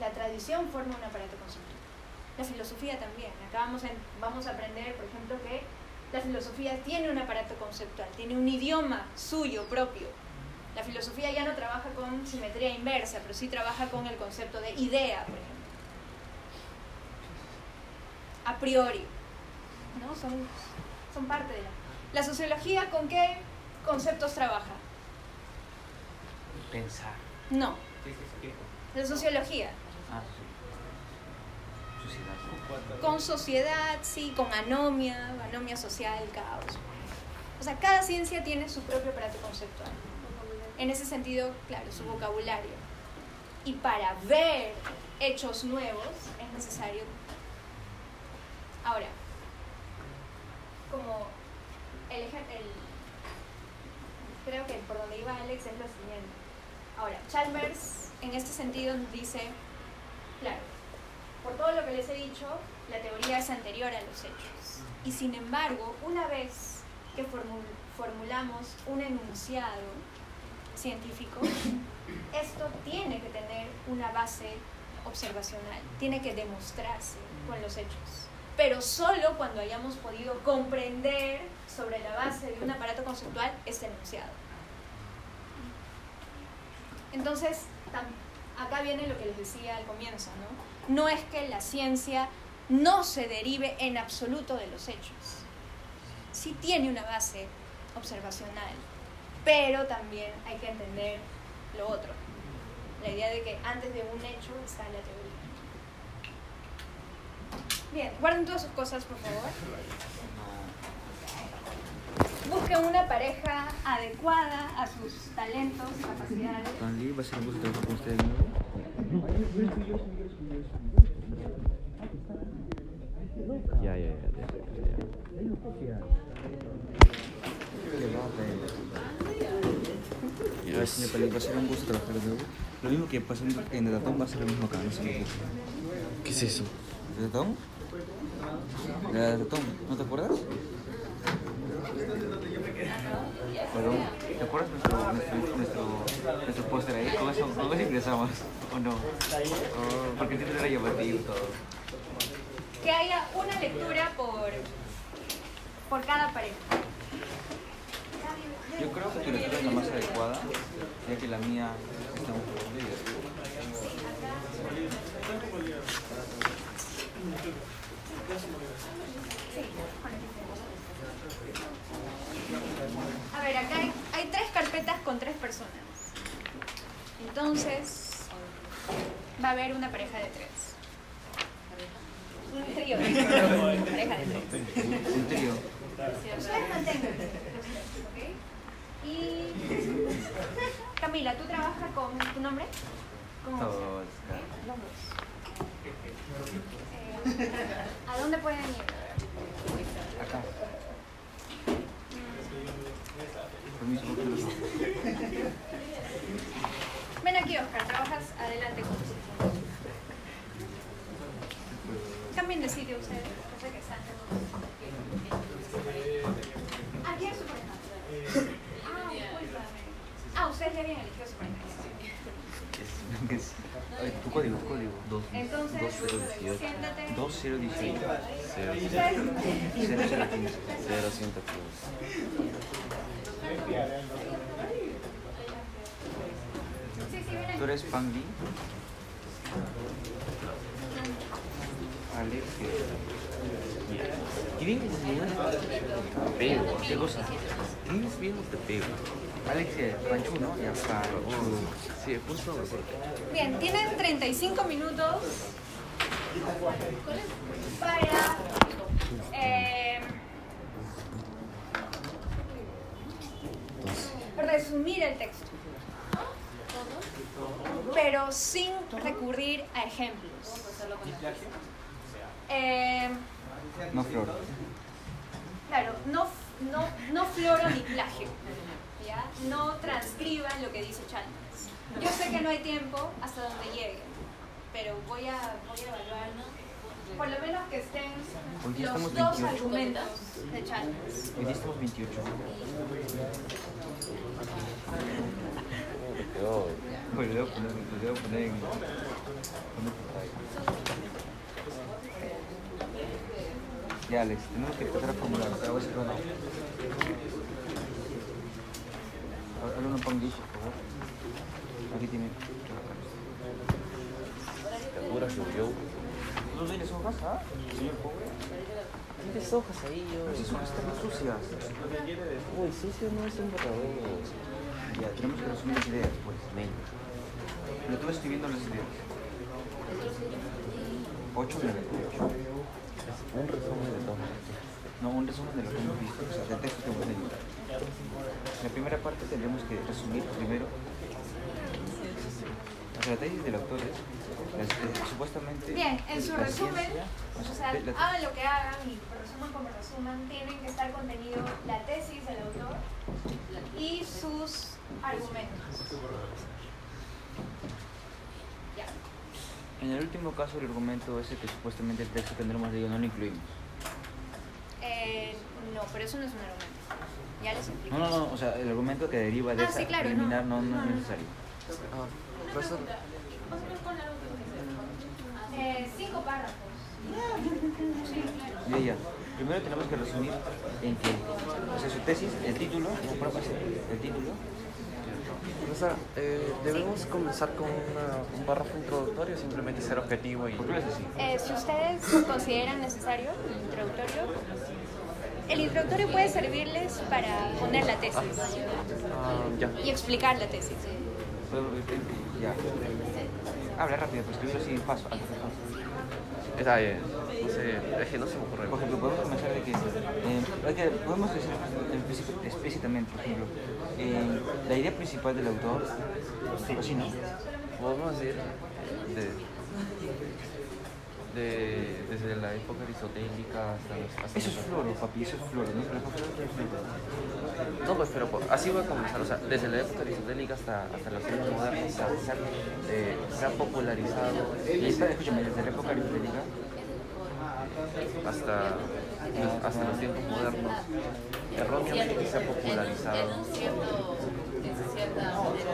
La tradición forma un aparato conceptual. La filosofía también. Acá vamos a, vamos a aprender, por ejemplo, que la filosofía tiene un aparato conceptual, tiene un idioma suyo propio. La filosofía ya no trabaja con simetría inversa, pero sí trabaja con el concepto de idea, por ejemplo. A priori. ¿no? Son, son parte de la... La sociología, ¿con qué conceptos trabaja? Pensar. No, la sociología. Ah, sí. Sociedad. Con sociedad, sí, con anomia, anomia social, caos. O sea, cada ciencia tiene su propio aparato conceptual. En ese sentido, claro, su vocabulario. Y para ver hechos nuevos es necesario. Ahora, como el, el creo que por donde iba Alex es lo siguiente. Ahora, Chalmers en este sentido dice, claro, por todo lo que les he dicho, la teoría es anterior a los hechos. Y sin embargo, una vez que formu- formulamos un enunciado científico, esto tiene que tener una base observacional, tiene que demostrarse con los hechos. Pero solo cuando hayamos podido comprender sobre la base de un aparato conceptual este enunciado. Entonces, acá viene lo que les decía al comienzo, ¿no? No es que la ciencia no se derive en absoluto de los hechos. Sí tiene una base observacional, pero también hay que entender lo otro. La idea de que antes de un hecho está la teoría. Bien, guarden todas sus cosas, por favor. Busquen una pareja adecuada a sus talentos, capacidades. ¿va a ser. Ya, señor Paley, va a ser un gusto trabajar de nuevo. Lo mismo que pasó en Datatón va a ser lo mismo acá, no se preocupe. ¿Qué es eso? ¿Datatón? ¿De Datatón? ¿No te acuerdas? Perdón, ¿te acuerdas nuestro, nuestro, nuestro, nuestro póster ahí? ¿Cómo eso, cómo eso ingresamos? ¿O no? Oh, porque el título era llamativo y todo. Que haya una lectura por, por cada pareja. Yo creo que tu lectura es la más adecuada, ya que la mía está un poco. A ver, acá hay, hay tres carpetas con tres personas. Entonces, va a haber una pareja de tres. Un trío. [LAUGHS] pareja de tres. Un trío. Ustedes mantengan los tres, ¿ok? Y [LAUGHS] Camila, ¿tú trabajas con tu nombre? ¿Cómo. Los dos. Eh, ¿A dónde pueden ir? Acá. Permiso, ¿por qué no lo Ven aquí, Oscar, trabajas adelante con nosotros. Cambien de sitio ustedes, que están. Aquí es su pareja. Ah, discúlpame. Elegido su pareja. ¿Qué es? Ay, tu código, tu código. Entonces, 2018. siéntate. 2018. Ustedes, 0015. 0115. sí, sí, ven ¿Tú eres Pang Lee? Alex. ¿Qué vienes bien? Te pego. ¿Qué cosa? ¿Qué vienes bien o te pego? Alex eh, Panchu, ¿no? Ya, Panchu. Sí, justo mejor. Bien, tienen 35 minutos para eh, resumir el texto, pero sin recurrir a ejemplos. Eh, No, Flor. Claro, no, no, no floro ni plagio. ¿Ya? No transcriban lo que dice Chalmers. Yo sé que no hay tiempo hasta donde llegue, pero voy a, voy a evaluar, por lo menos que estén los dos 28. argumentos de Chalmers. Hoy día estamos 28. Oye, le voy a poner, voy a poner en. Ya, Alex, tenemos que empezar a formular. Te voy a decir una. Habla un panglish, por favor. Aquí tiene. Carburas yo. ¿No tienes hojas, ah? Señor pobre. Tienes hojas ahí, yo. Pero esas hojas están sucias. Uy, sucio no es un borrador. Ya, tenemos que resumir las ideas, pues. Lo estuve escribiendo las ideas. 8 9, 8. Un resumen de todo. No, un resumen de lo que hemos visto, o sea, del texto que hemos leído. La primera parte tendremos que resumir primero las tesis del autor es, las, eh, supuestamente... Bien, en su resumen, o sea, hagan lo que hagan y resuman como resuman, tienen que estar contenido la tesis del autor y sus argumentos. En el último caso, el argumento ese que supuestamente el texto tendremos leído no lo incluimos. Eh, no, pero eso no es un argumento. Ya les explico. No, no, no, o sea, el argumento que deriva de Ah, esa sí, claro, eliminar no. no, no, No, es necesario. Ah, Eh, cinco párrafos. Sí, claro. Ya, ya. Primero tenemos que resumir en que, o sea, su tesis, el título, el título, profesor, eh, ¿debemos comenzar con una- un párrafo introductorio o simplemente ser objetivo y... ¿por qué lo es así? Eh, si ustedes consideran necesario el introductorio, el introductorio puede servirles para poner la tesis Ah, ya. y explicar la tesis. Puedo- eh, Ya. Habla rápido, pero escribirlo así paso, paso. Está bien. No sé, es que no se me ocurre. Por ejemplo, podemos comenzar de que, eh, que podemos decir explícit- explícitamente, por ejemplo, eh, la idea principal del autor, o sí, ¿no? Podemos decir de, de- desde la época aristotélica hasta los... hasta Eso es los- floro, papi, eso es floro, ¿no? Pero. No, pues, pero por- así voy a comenzar, o sea, desde la época aristotélica hasta, hasta los tiempos modernos, se eh, se ha popularizado Y espera, escúchame, desde la época aristotélica, hasta, hasta los tiempos modernos, erróneamente se ha popularizado. En un cierto, de cierta manera,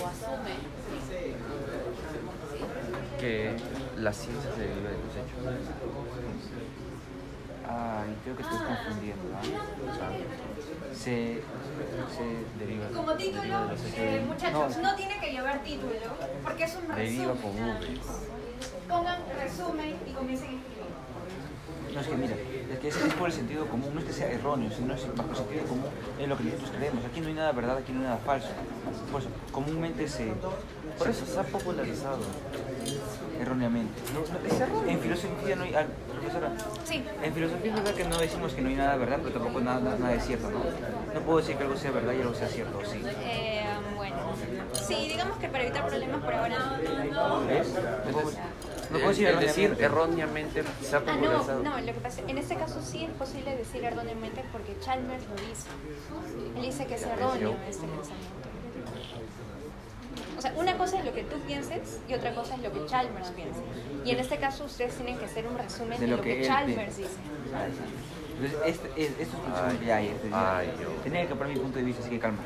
o asume que la ciencia se deriva de los hechos. ay, creo que estoy confundiendo, ¿no? Se, se deriva, Como deriva título, de los hechos. eh, muchachos, No, no tiene que llevar título, porque es un Deriva resumen. con nada V. Pongan resumen y comiencen a escribir. No, es que mira, es que es, es por el sentido común, no es que sea erróneo, sino es bajo el sentido común, es lo que nosotros creemos. Aquí no hay nada verdad, aquí no hay nada falso. Por eso, comúnmente se, Por eso se ha popularizado. Erróneamente. En filosofía no hay, ah, profesora, Sí. en filosofía es verdad que no decimos que no hay nada verdad, pero tampoco nada, nada es cierto, ¿no? No puedo decir que algo sea verdad y algo sea cierto, ¿sí? Eh, bueno, sí, digamos que para evitar problemas por ahora no. ¿Ves? No puedo, no puedo decir erróneamente. Ah, no, no, lo que pasa, en este caso sí es posible decir erróneamente porque Chalmers lo dice. Él dice que es erróneo este pensamiento. O sea, una cosa es lo que tú pienses y otra cosa es lo que Chalmers piensa. Y en este caso ustedes tienen que hacer un resumen de, lo que, Chalmers dice. Sí. Entonces, este, es, esto es Ay, ya, ya, ya. ay, yo. Tenía que comprar mi punto de vista, así que calma.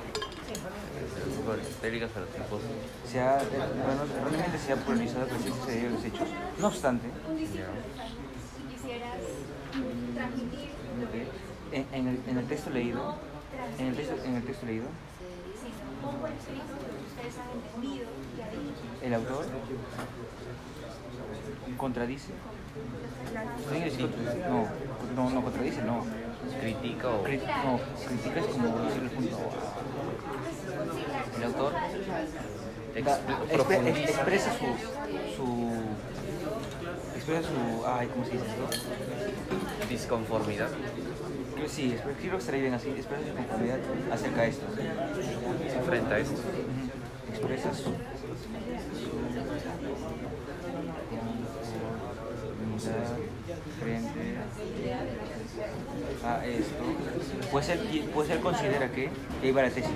Tipos. Se ha, eh, bueno, realmente se ha polarizado que se de los hechos. No obstante, Si quisieras transmitir lo que en, en el, en el texto leído, en el texto, en el texto leído, sí, pongo por escrito lo que ustedes han entendido y ha dicho. el autor contradice. Contradice, no, no, no contradice, no. Critica o... Cri- no, critica es como decir el punto. El autor da- expresa su, su expresa su ay cómo se dice esto disconformidad. Sí creo que estaría bien así expresa su conformidad acerca de esto frente a esto. Conformidad frente a esto pues él, pues él considera que iba la tesis.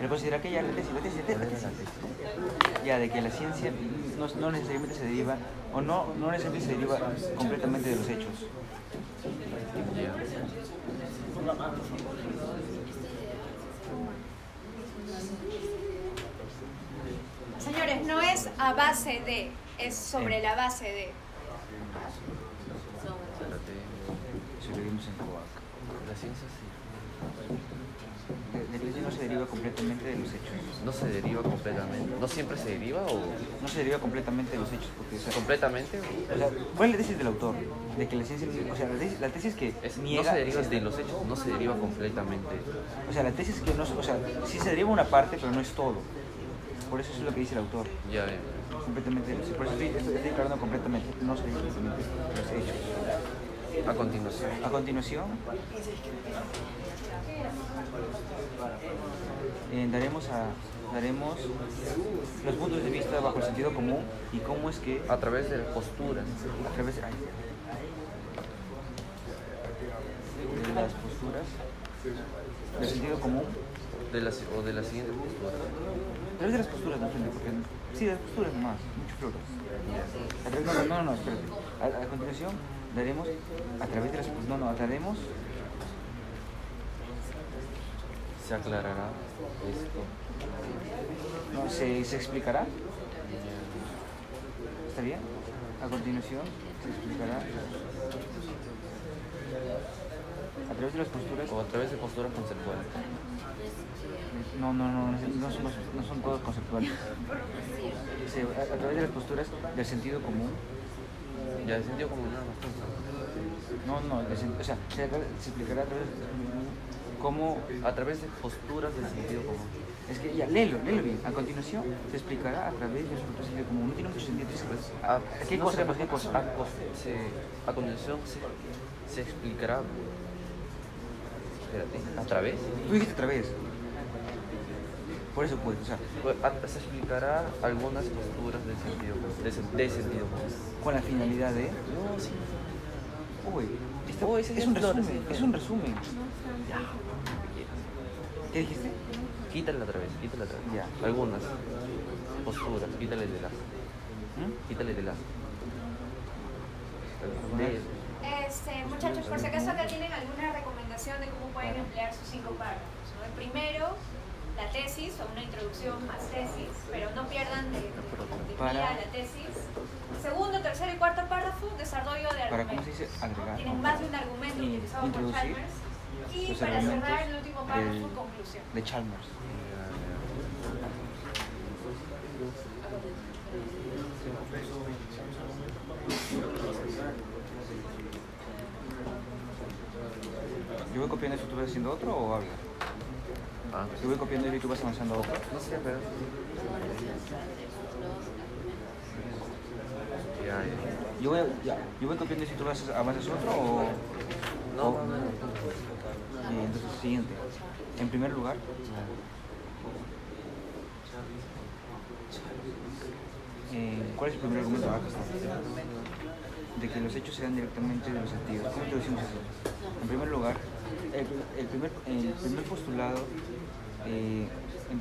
Él considera que ya la tesis, la tesis, la tesis. Ya, de que la ciencia no, no necesariamente se deriva, o no, no necesariamente se deriva completamente de los hechos. Ya. Señores, no es a base de, es sobre la base de. Espérate. Si lo vimos en Coac. La ciencia sí. No se deriva completamente de los hechos. No se deriva completamente. ¿No siempre se deriva o No se deriva completamente de los hechos, porque, o sea, completamente? o sea, ¿cuál es la tesis del autor? De que la ciencia, o sea, la tesis, la tesis que Es- no niega... se deriva de los hechos, no se deriva completamente. O sea, la tesis que no, o sea, sí se deriva una parte, pero no es todo. Por eso es lo que dice el autor. Ya, ya. Completamente, de por eso estoy, estoy, estoy declarando completamente, no deriva completamente de los hechos. A continuación. A continuación, eh, daremos, a, daremos los puntos de vista bajo el sentido común y cómo es que A través de posturas. a través ay, de las posturas del sentido común, De o de la siguiente postura. A través de las posturas, no entiendo, porque sí, de las posturas nomás, mucho través, no, no, no, no, espérate. A, a continuación daremos a través de las posturas, no, no, daremos, Se aclarará esto. no, se, se explicará, ¿está bien? A continuación se explicará a través de las posturas, O a través de posturas conceptuales. No, no, no, no, no son, no son todas conceptuales. Se- a, a través de las posturas del sentido común, Ya, de sentido común nada más. no, no, o sea, se, se explicará a través de cómo A través de posturas del sentido común. Es que ya, léelo, léelo bien. A continuación se explicará a través de su sentido común. No tiene mucho sentido. es que- A, ¿Qué no cosa? pues, ¿Qué cosa? A, se- a continuación se, se explicará. Espérate, ¿a través? Tú dijiste otra vez. Por eso pues, o sea, Pues, se explicará algunas posturas del sentido. De, sen- de sentido común. con la finalidad de. No, sí. Uy, Uy, ese es ya un es resumen. sí. Es un resumen. ¿Qué dijiste? Quítale la través, quítale la través. Ya. Algunas posturas, quítale de las. ¿Mm? Quítale de las. De- Este, muchachos, por si acaso acá tienen alguna recomendación de cómo pueden emplear sus cinco párrafos. ¿no? El primero, la tesis o una introducción más tesis, pero no pierdan de, de, la tesis. Segundo, tercero y cuarto párrafo, desarrollo de Para, ¿cómo argumentos. se dice? Agregar. Tienen ¿no? más de un argumento utilizado por Chalmers. Y para cerrar el último párrafo, conclusión. De Chalmers. Yo voy copiando eso, tú vas haciendo otro o hablas? Ah, Yo voy copiando y tú vas avanzando a otro. no sé, pero. Ya, ya. Yo voy, ya, yo voy copiando y tú vas, avanzas otro o... No, o- no, no. Entonces, siguiente. En primer lugar, eh, ¿cuál es el primer argumento? Ah. De que los hechos se dan directamente de los sentidos. ¿Cómo introducimos eso? En primer lugar, el, el primer, el primer postulado, eh, en,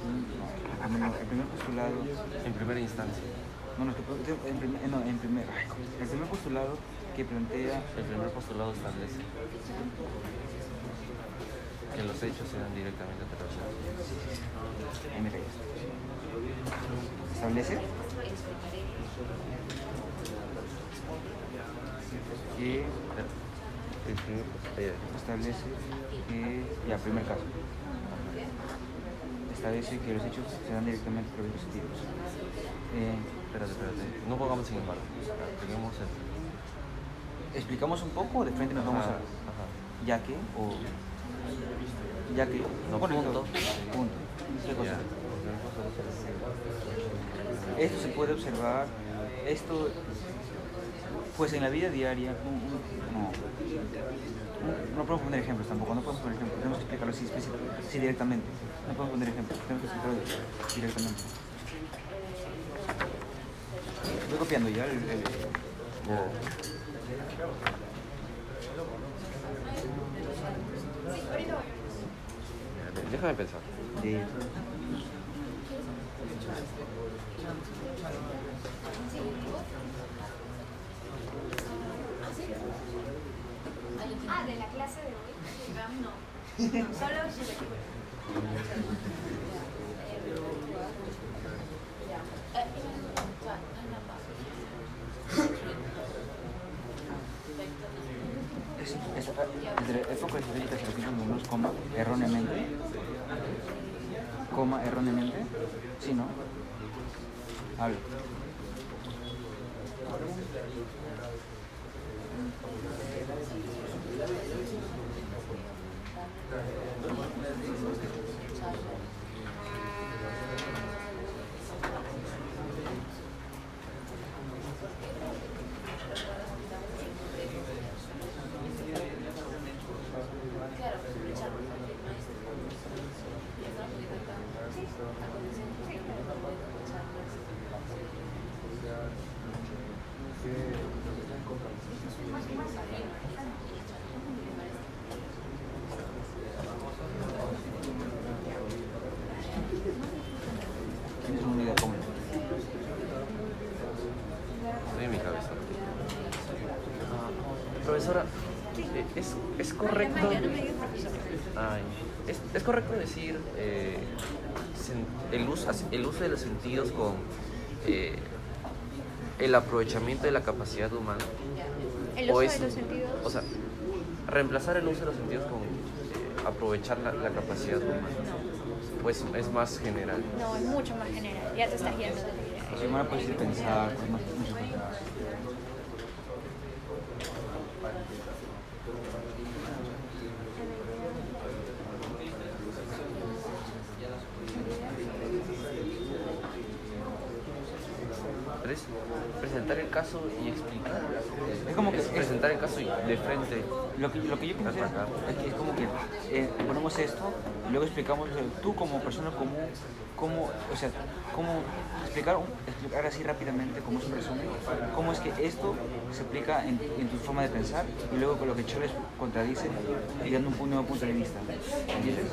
el primer postulado En primera instancia. no, no, que en primer, no, en primer, ay, el primer postulado que plantea El primer postulado establece que los hechos se dan directamente a través de Ahí ya está. Establece que El primer postulado. establece que ya primer caso establece que los hechos se dan directamente por los sentidos. Eh, Espérate, espérate. No pongamos sin embargo. Expliquemos el. explicamos un poco, de frente nos vamos a ajá. ya que o ya que No, Bueno, punto. punto. ¿Qué cosa? Ya. Esto se puede observar, esto, pues en la vida diaria, no, no, no podemos poner ejemplos tampoco, no podemos poner ejemplos, tenemos que explicarlo así, directamente, no podemos poner ejemplos, tenemos que explicarlo directamente. Estoy copiando ya el, el- Déjame pensar. Ah, de la clase de hoy. No. No, solo la época histórica se repiten algunos coma erróneamente, coma erróneamente, sí, ¿no? Habla. Claro, aprovechar el maestro. Y estamos intentando. Sí, a condición de aprovechar Profesora, eh, ¿es, es correcto? Maya, no me digas profesor. Ay, ¿es, es correcto decir eh, sen- el, uso, el uso de los sentidos con eh, el aprovechamiento de la capacidad humana? El ¿O uso es- de los sentidos. O sea, reemplazar el uso de los sentidos con eh, aprovechar la, la capacidad humana. Pues es más general. No, es mucho más general. Ya te estás yendo de la idea. O sea, humana puede ser pensar, pues, más- muchas cosas más. Pero es presentar el caso y explicar. Es como que- Es presentar el caso de frente. Lo que, lo que yo pienso es, es que es como que eh, ponemos esto y luego explicamos, tú como persona común, cómo, o sea, cómo explicar, explicar así rápidamente, como es un resumen, cómo es que esto se aplica en, en tu forma de pensar y luego con lo que Chávez contradice y dando un nuevo punto de vista. ¿Entiendes?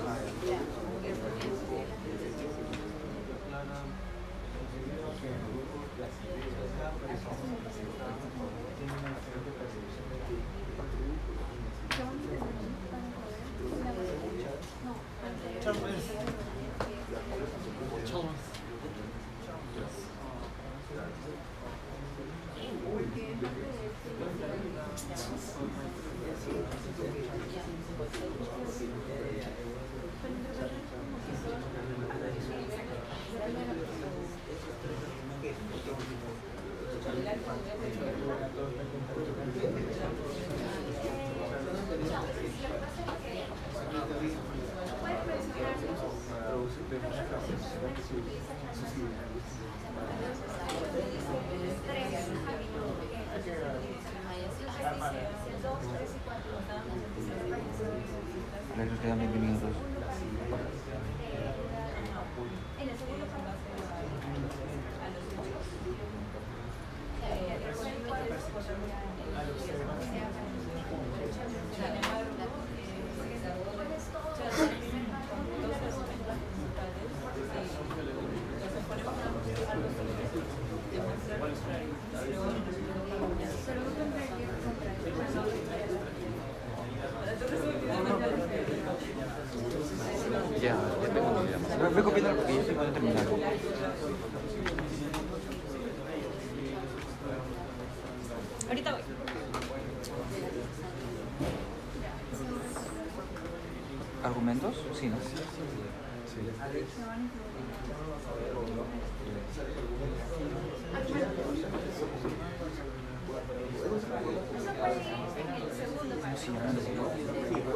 Eso quedan 20 minutos. Ya, ya tengo una idea más. Ve- Ve copiando porque yo estoy cuando terminar. Ahorita voy. ¿Argumentos? Sí, ¿no? Sí,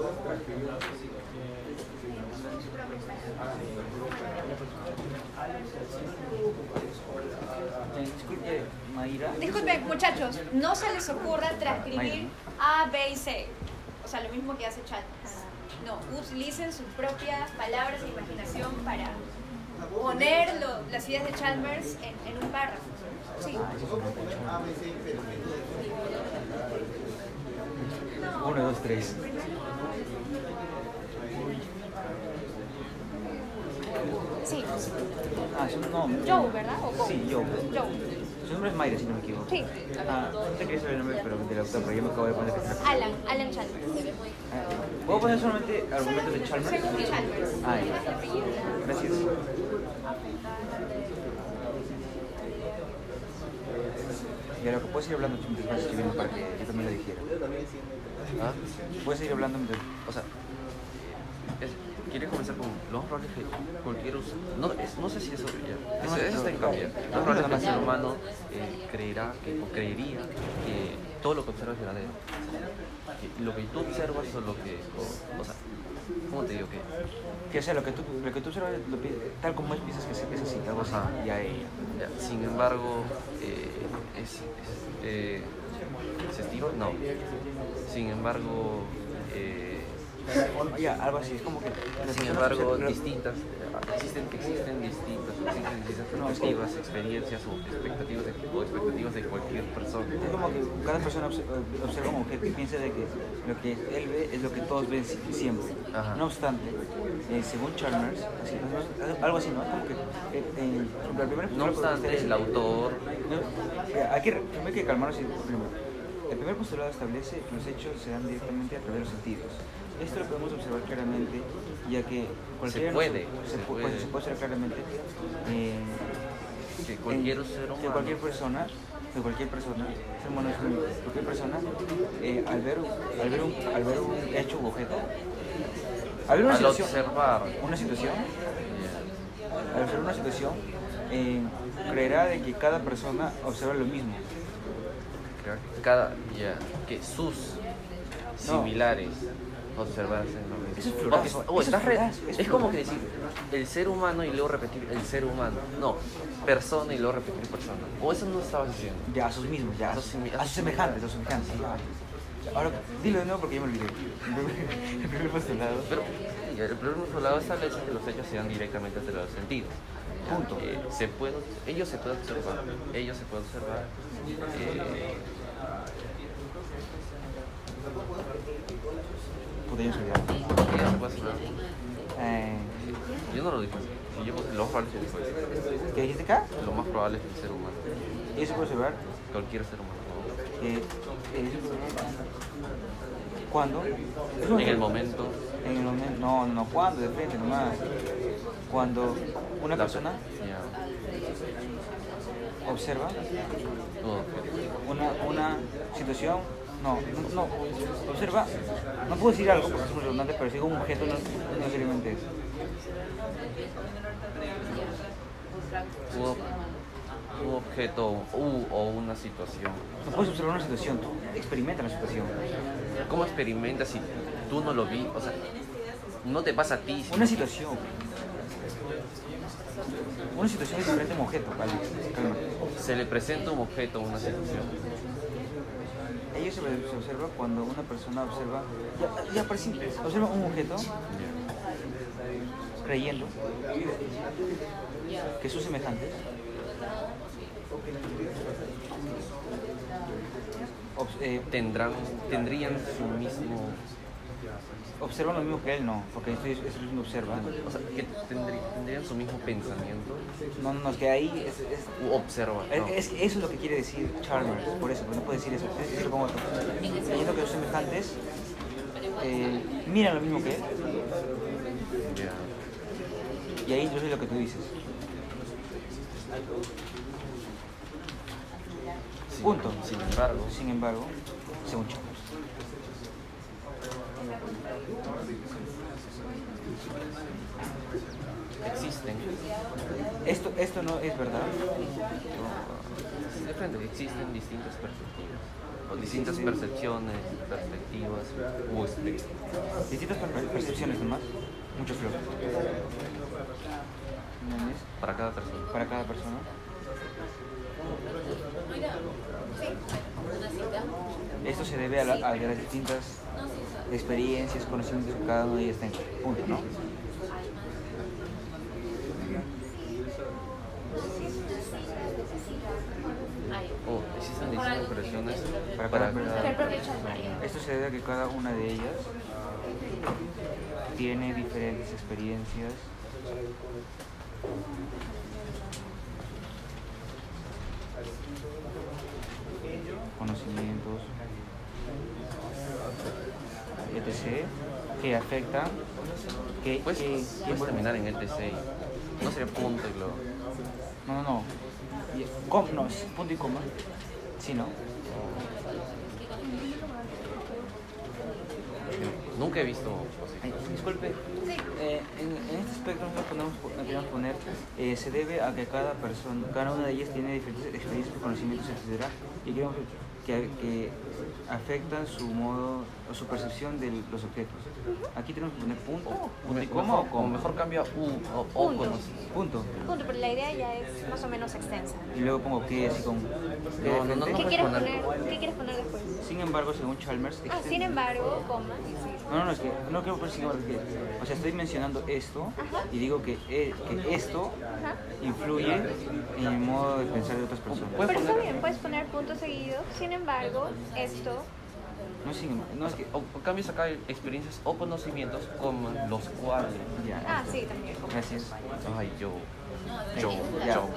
Disculpe, Mayra. Disculpen, muchachos, no se les ocurra transcribir A, B y C. O sea, lo mismo que hace Chalmers. No, utilicen sus propias palabras e imaginación para poner lo- las ideas de Chalmers en, en un párrafo. Sí. Uno, dos, tres. Sí. Ah, su, no. Joe, ¿verdad? ¿O Joe? Sí, Joe. Joe. Su nombre es Mayra, si no me equivoco. Sí. Ah, no te quería saber el nombre pero, del autor, pero yo me acabo de poner que está. Alan, Alan Chalmers. Ah, ¿Puedo poner solamente argumentos de Chalmers? Chalmers. Ah. Gracias. Y ahora, ¿puedes ir hablando mientras vas escribiendo para que yo también lo dijera? ¿Ah? ¿Puedes ir hablando mientras... O sea, es, quiere comenzar con lo más probable es que cualquier. No, es- no sé si eso ya. Eso, está en cambio. Lo más probable es que el ser humano eh, creerá que, o creería que todo lo que observa es verdadero. Que lo que tú observas o lo que. O, o sea, ¿cómo te digo que? Que sea, lo que tú, lo que tú observas, lo tal como es, piensas que es, así, algo así. Ya ella. ya, sin embargo, eh, es. es eh. No. Sin embargo, eh, Ya, algo así, es como que... Sin embargo, distintas, existen, existen distintas, existen distintas perspectivas, experiencias o expectativas de, o expectativas de cualquier persona. Es como que cada persona eh, observa un objeto y piensa de que lo que él ve es lo que todos ven si- siempre. Ajá. No obstante, eh, según Chalmers, así, algo así, ¿no? Es como que eh, eh, la primera No obstante, el autor, No, eh, hay que, primero hay que calmarnos y primero, El primer postulado establece que los hechos se dan directamente a través de los sentidos. Esto lo podemos observar claramente, ya que cualquiera puede, se, se pu- puede. pues, se puede observar claramente eh, Que cualquier ser que humano. cualquier persona, que cualquier persona, ser humano es único, cualquier persona, eh, al ver, un- al ver un, al ver un hecho u objeto, al ver una Al situación, observar. una situación, ya, al observar una situación, eh, creerá de que cada persona observa lo mismo. que cada ya, que sus No. similares observarse. Eso es eso como que decir el ser humano y luego repetir el ser humano. No, persona y luego repetir persona. O eso no estabas diciendo. Ya, a sus mismos, ya, a sus, a sus semejantes, a sus semejantes. Ahora, dilo de nuevo porque ya me olvidé. [LAUGHS] El primer postulado. Pero el problema por lado establece que los hechos se dan directamente entre los sentidos. Punto. Eh, se puede, ellos se pueden observar, ellos se pueden observar. eh, Se pueden observar. Eh, Yo no lo dije así. Yo, lo más probable es que dijo eso. ¿Qué dijiste acá? Lo más probable es el ser humano, Y eso puede observar cualquier ser humano, que eh, eso un en el momento En el momento, no, no, cuando, de frente nomás. Cuando una la- persona ya, observa una, una situación, no, no, no, observa, no puedo decir algo porque es muy redundante, pero si digo un objeto no, necesariamente es. Un ob- un objeto u, o una situación. No puedes observar una situación, tú experimenta la situación. ¿Cómo experimentas si tú no lo vi? O sea, no te pasa a ti. Una situación. Una situación es diferente a un objeto. Calma. Se le presenta un objeto o una situación. Ello se, se observa cuando una persona observa, ya, ya observa un objeto creyendo que sus semejantes eh, Tendrán, tendrían su mismo, observan lo mismo que él, no, porque esto es, lo observa. o sea, que tendrí- tendrían su mismo pensamiento No, no, es que ahí es, es, observa. es- no. es que eso es lo que quiere decir Chalmers, por eso, pero no puede decir eso, es, es como creyendo que sus semejantes eh, miran lo mismo que él, y ahí yo sé lo que tú dices. Punto. Sin embargo, Sin embargo, según Chalmers. Existen. Esto, esto no es verdad. no, de frente, existen distintas perspectivas. O distintas percepciones, perspectivas espectros. Distintas per- percepciones nomás, mucho flow. ¿Entiendes? Para cada persona. Para cada persona. Esto se debe a, la- a las distintas. Experiencias, conocimientos que cada uno de ellas tenga. Punto, ¿no? Ay, O existen distintas expresiones Para para Chalmers. Esto se debe a que cada una de ellas tiene diferentes experiencias, conocimientos, que afectan, que, Puedes, que- que puedes terminar en el TC. No sería punto y luego. No, no, no. Com- no, es punto y coma. Sí, ¿no? Nunca he visto Ay, disculpe. Eh, en, en este nosotros podemos, podemos poner, eh, se debe a que cada persona, cada una de ellas tiene diferentes experiencias, conocimientos, etc. Y queremos que, que afectan su modo o su percepción de los objetos. Aquí tenemos que poner punto, punto y coma o mejor, coma. mejor cambia U o, o Punto. Punto. Punto, pero la idea ya es más o menos extensa. Y luego pongo que así con... que No, no, no, de no. ¿Qué quieres poner-? ¿Qué quieres poner después? Sin embargo, según Chalmers, Ah, sin embargo, coma, y sí. No, no, no, es que no quiero poner sin embargo, es que, o sea, estoy mencionando esto y digo que, eh, que esto influye en el modo de pensar de otras personas. Pero está bien, puedes poner punto seguido. Sin embargo, esto No, sin embargo, no es que, O, o cambias acá experiencias o conocimientos como los cuales. ya, Ah, sí, también. gracias. Ay, yo. Yo, yo,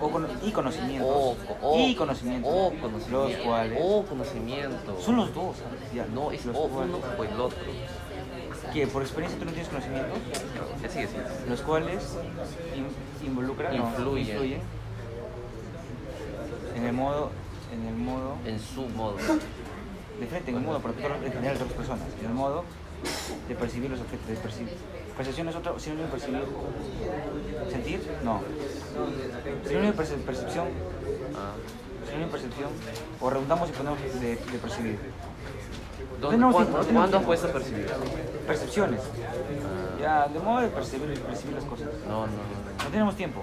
O cono- y conocimientos. O, o, y conocimientos. o Los conocimiento. cuales. O conocimiento. Son los dos. Ya. No, es los o uno o el otro. Que por experiencia tú no tienes conocimientos. Sigue, sigue. Los cuales in- involucran. no, Influyen. influyen en el modo. En el modo. En su modo. de frente, en el modo, porque en general de otras personas, en el modo de percibir los objetos, de percibir. Percepción es otro sinónimo de percibir. ¿Sentir? No. Sinónimo de perce- percepción, Ah. sinónimo de percepción, o redundamos y ponemos de, de percibir. ¿Dónde, cuándo, tiempo, tenemos ¿Cuándo has tiempo. puesto a percibir? Percepciones. Ah. Ya, de modo de percibir, percibir las cosas. No, no, no. No tenemos tiempo.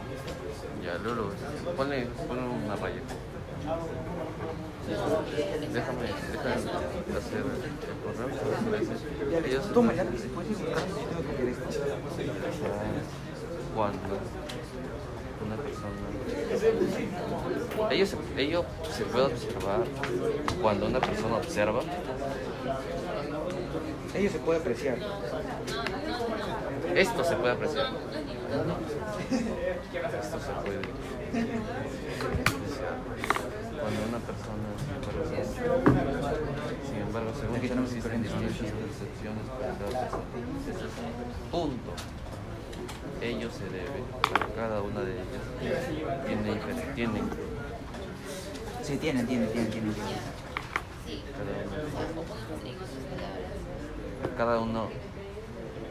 Ya, luego lo ves. Ponle, ponle una raya. Déjame, déjame hacer el correo. Ellos- ¿puedes ir buscando si tengo que copiar esto? cuando una persona ello se, ello se puede observar cuando una persona observa Ello se puede apreciar. esto se puede apreciar esto se puede apreciar cuando una persona sin embargo, según que tenemos existen distintas percepciones punto ello se debe a cada una de ellas tiene tienen Sí, tienen, tienen, tienen, tienen. cada uno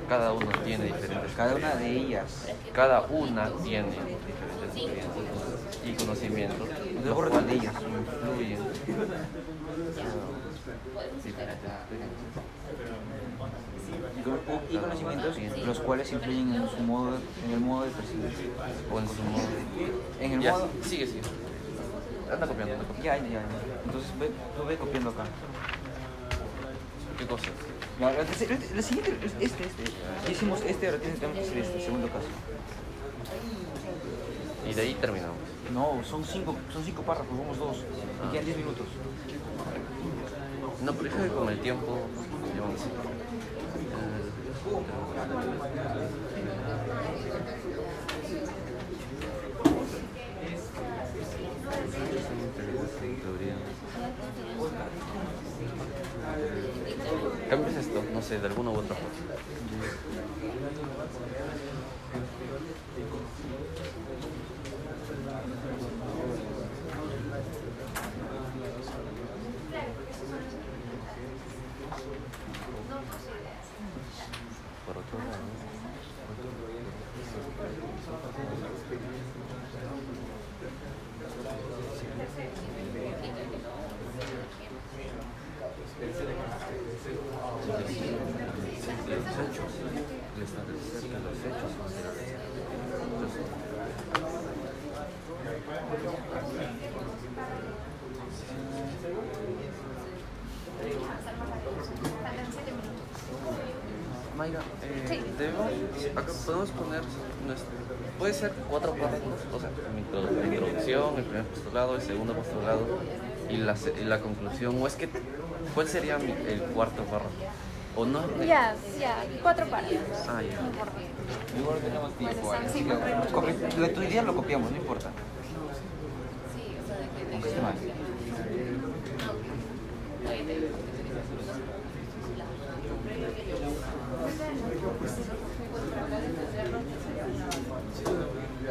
cada uno tiene diferentes Cada una de ellas. cada una tiene diferentes experiencias y conocimientos los influyen Y con- y conocimientos los cuales influyen en su modo, en el modo de percibir. o en su modo En el ya, modo. sigue sigue anda copiando anda copiando Ya, ya, ya. Entonces ve, tú ve copiando acá. qué el- el siguiente es este, este. Ya hicimos este, ahora tenemos que hacer este, segundo caso. y de ahí terminamos No, son cinco, son cinco párrafos, vamos dos. Y quedan diez minutos. no pero que con el tiempo así Cambias esto, no sé, de alguna u otra. Los hechos, establecer que los hechos son reales. Entonces, Mayra, eh, debemos, acá podemos poner, nuestro, puede ser cuatro párrafos, o sea, la introducción, el primer postulado, el segundo postulado y la, y la conclusión, o es que, ¿cuál sería mi- el cuarto párrafo? ¿O no? Ya, ya, cuatro párrafos. Ah, ya. Igual no tenemos tiempo. Que copi- Lo de tu idea lo copiamos, no importa. Aunque esté mal.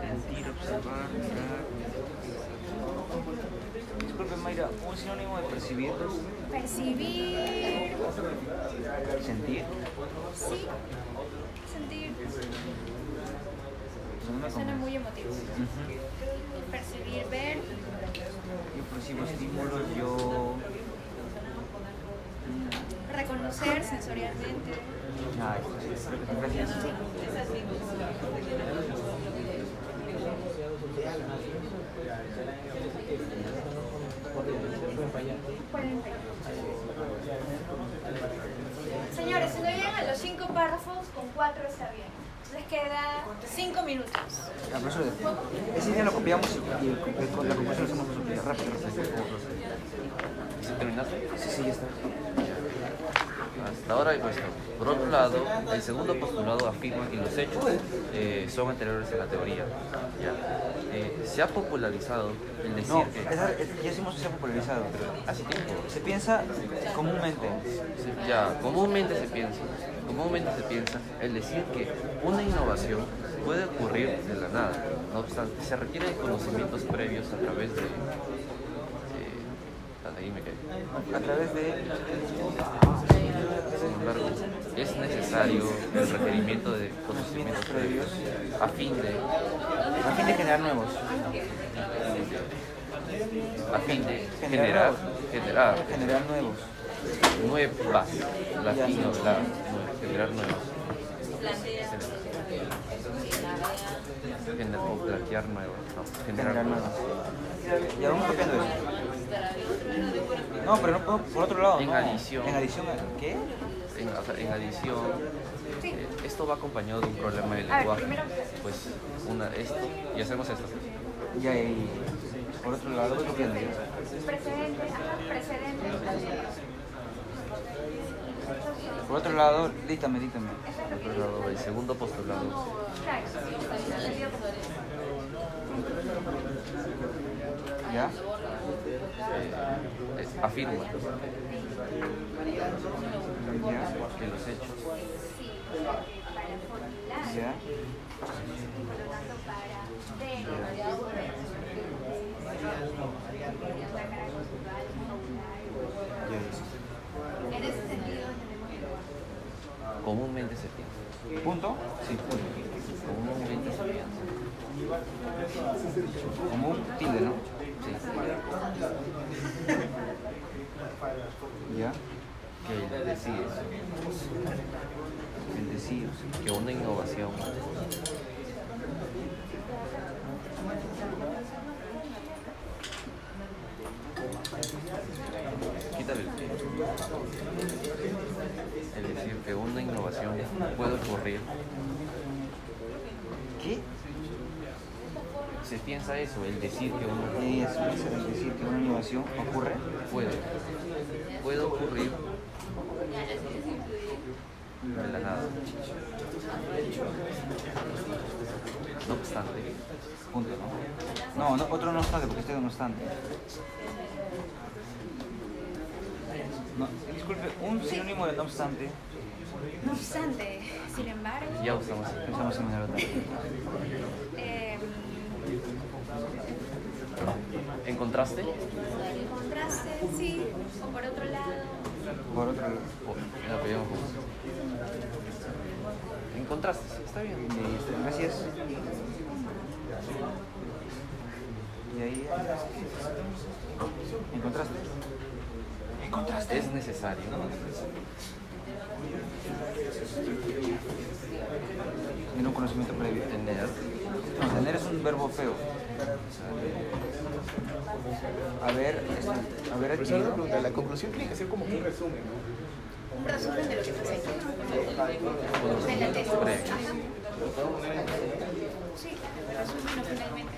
Sentir, observar, mirar. Disculpe Mayra, un sinónimo de percibir, percibir, sentir. sí, sentir, me suena muy emotivo. Ujú. Percibir, ver, Yo percibo estímulos, yo... Reconocer sensorialmente. Ay, gracias. Ver. Señores, si no llegan a los cinco párrafos, con cuatro está bien. Les queda cinco minutos. Ese día lo copiamos y la conclusión lo hacemos. Rápido. ¿Sí terminaste? Sí, sí, ya está. Hasta ahora he puesto. Por otro lado, el segundo postulado afirma que los hechos eh, son anteriores a la teoría. ¿ya? Eh, se ha popularizado el decir No, que es- ya decimos que se ha popularizado. hace tiempo. Se piensa comúnmente. se- ya comúnmente se piensa, comúnmente se piensa el decir que una innovación puede ocurrir de la nada. No obstante, se requieren conocimientos previos a través de. eh, ahí me quedé. A través de... Sin embargo, es necesario el requerimiento de conocimientos previos a fin de, A fin de generar nuevos. a fin de generar, generar Generar nuevos. nuevas, la fin, no, la, generar no, generar Generar nuevas. nuevos. Ya vamos copiando eso. No, pero no puedo, por otro lado. En no. adición. En adición, ¿qué? En, o sea, en adición, Sí. eh, esto va acompañado de un problema de A ver, lenguaje. primero- Pues una, esto, y hacemos esto. Y por otro lado, yo. Precedente, ajá, precedente. Por otro lado, dítame, dítame. Por otro lado, el segundo postulado ¿Ya? Eh, es- afirma ¿Ya? que los hechos Sí, para formular. ¿Ya? Comúnmente se piensa. ¿Punto? Sí, comúnmente se piensa. Como un tilde, ¿no? Sí, ¿Ya? Que el decir El decir. que una innovación quítale el el decir que una innovación puede ocurrir ¿Qué? se piensa eso el decir que una Es, es decir, que una innovación ocurre. puede puede ocurrir de la nada no obstante Punto, ¿no? No, no, otro no obstante, porque este es no obstante. No, disculpe, un sinónimo de no obstante. No obstante, sin embargo, ya usamos Pensamos en el otro. eh, ¿Encontraste? ¿Encontraste? Sí. O por otro lado. Por otro lado. Oh, ya pegamos. ¿Encontraste? Sí, está bien. Listo, gracias. Y ahí. ¿Encontraste? ¿Encontraste? Es necesario. Tiene un conocimiento previo. Tener. Tener es un verbo feo. Haber, este, haber Profesor, una adquirido. pregunta, la conclusión tiene que ser como que un resumen, ¿no? Un resumen de lo que pasé. De la tesis. Sí, resumen finalmente.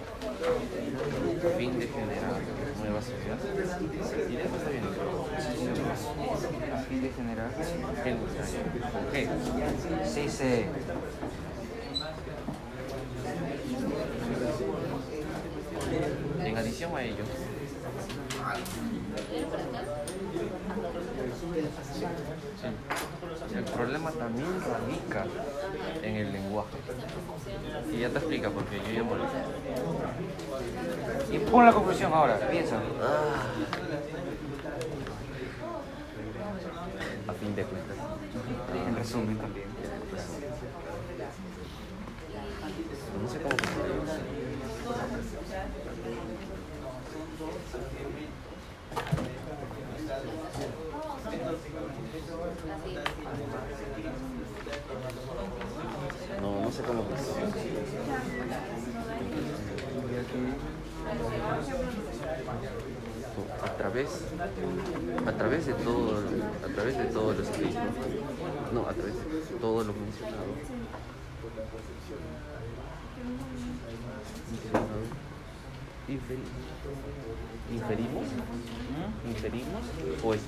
Fin de generar nuevas ideas. Ideas está bien. A fin de generar. G. Sí, sí. En adición a ello, sí, el problema también radica en el lenguaje. Y ya te explica porque yo ya morí. Y pon la conclusión ahora, piensa. A fin de cuentas. En resumen también. No sé cómo se No, no sé cómo a través a través de todo a través de todo lo escrito no a través de todo lo mencionado mencionado, inferi- inferimos inferimos o es-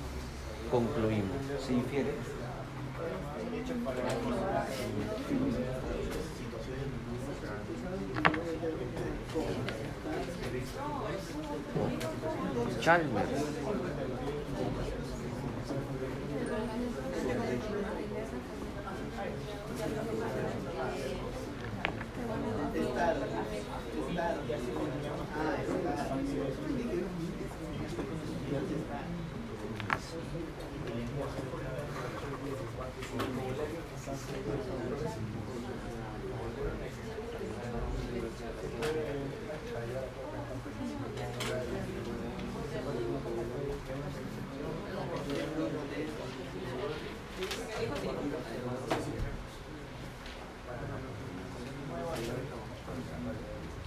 concluimos. Se infiere. Chalmers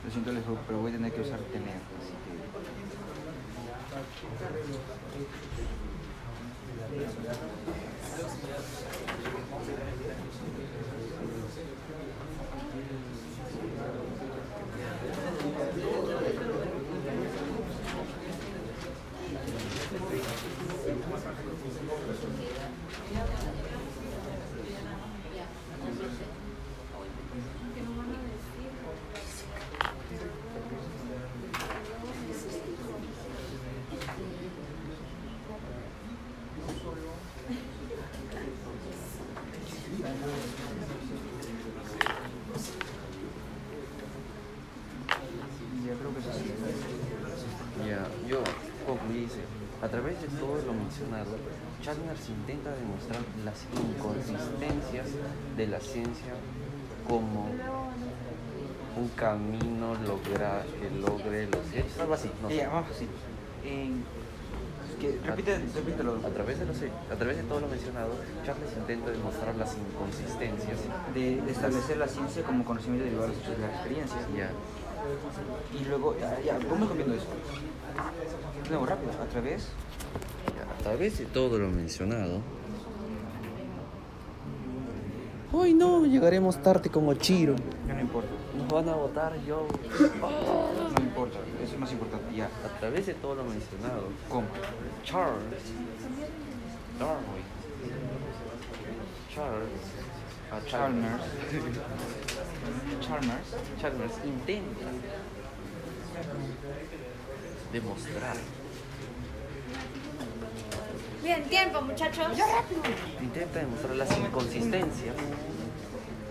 Lo siento, les digo, pero voy a tener que usar tener. Así que... Ya creo que es así. Ya, yo concluí, dice, a través de todo lo mencionado, Chalmers intenta demostrar las inconsistencias de la ciencia como un camino logra, que logre los hechos, algo así, no sé. Así. En... Que, repite, repítelo. A través, de los, a través de todo lo mencionado, Charles intenta demostrar las inconsistencias. De, de establecer la ciencia como conocimiento derivado de los hechos de la experiencia. Ya, Y luego, ya, ya, vamos comiendo eso. Nuevo, rápido. A través. a través de todo lo mencionado. Hoy no, llegaremos tarde como Chiro. Ya no importa. Nos van a votar yo. No importa. Eso es más importante. Ya. A través de todo lo mencionado, ¿Cómo? Charles Darwin, Charles, a Chalmers. [LAUGHS] Chalmers. Chalmers intenta demostrar, Bien, tiempo, muchachos. intenta demostrar las inconsistencias,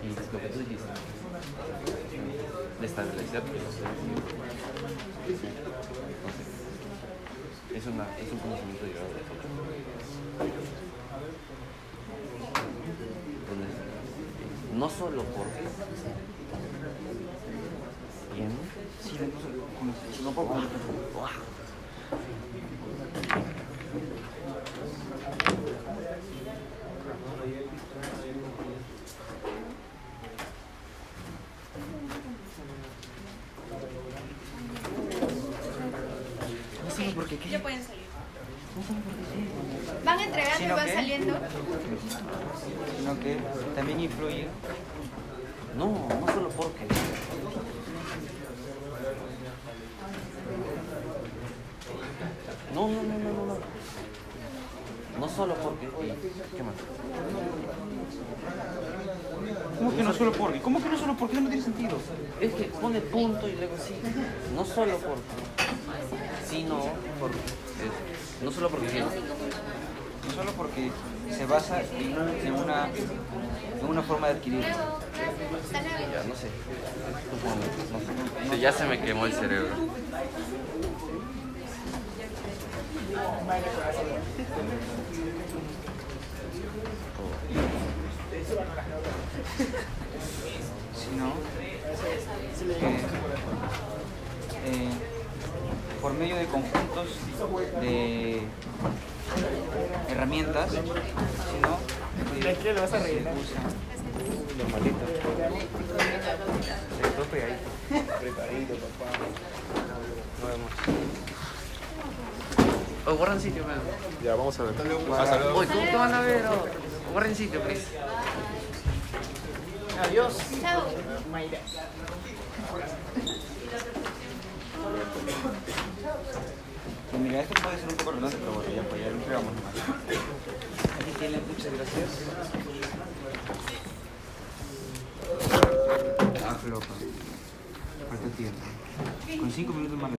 y lo que tú dijiste, de que los Entonces, es, una, es un conocimiento llegado de. Donde no solo porque bien, Sí, no, solo- no puedo No sé por qué. Ya pueden salir. Van entregando y Sino van que- saliendo. Sino que también influye no, no solo porque. No, no, no, no, no, no. No solo porque. ¿Qué más? ¿Cómo que no solo porque? ¿Cómo que no solo porque? Eso no tiene sentido. Es que pone punto y luego sí. No solo porque. Sino es- no solo porque. No solo porque se basa en, una, en una forma de adquirir. Ya, no sé. No ya se me quemó el cerebro. sino que eh, por medio de conjuntos de herramientas, sino ¿De qué lo vas a rellenar? Normalito. Preparadito, papá. Nos vemos. Oh, guarden sitio, man. Ya, vamos a ver. Oye, ¿cómo te van a ver? Oh, guarden sitio, please. Adiós. Chao. Mayra. mira, esto puede ser un poco redundante, pero bueno, ya, pues ya lo entregamos nomás. Aquí tienen, muchas gracias. Ah, loca. Falta tiempo. Con cinco minutos más.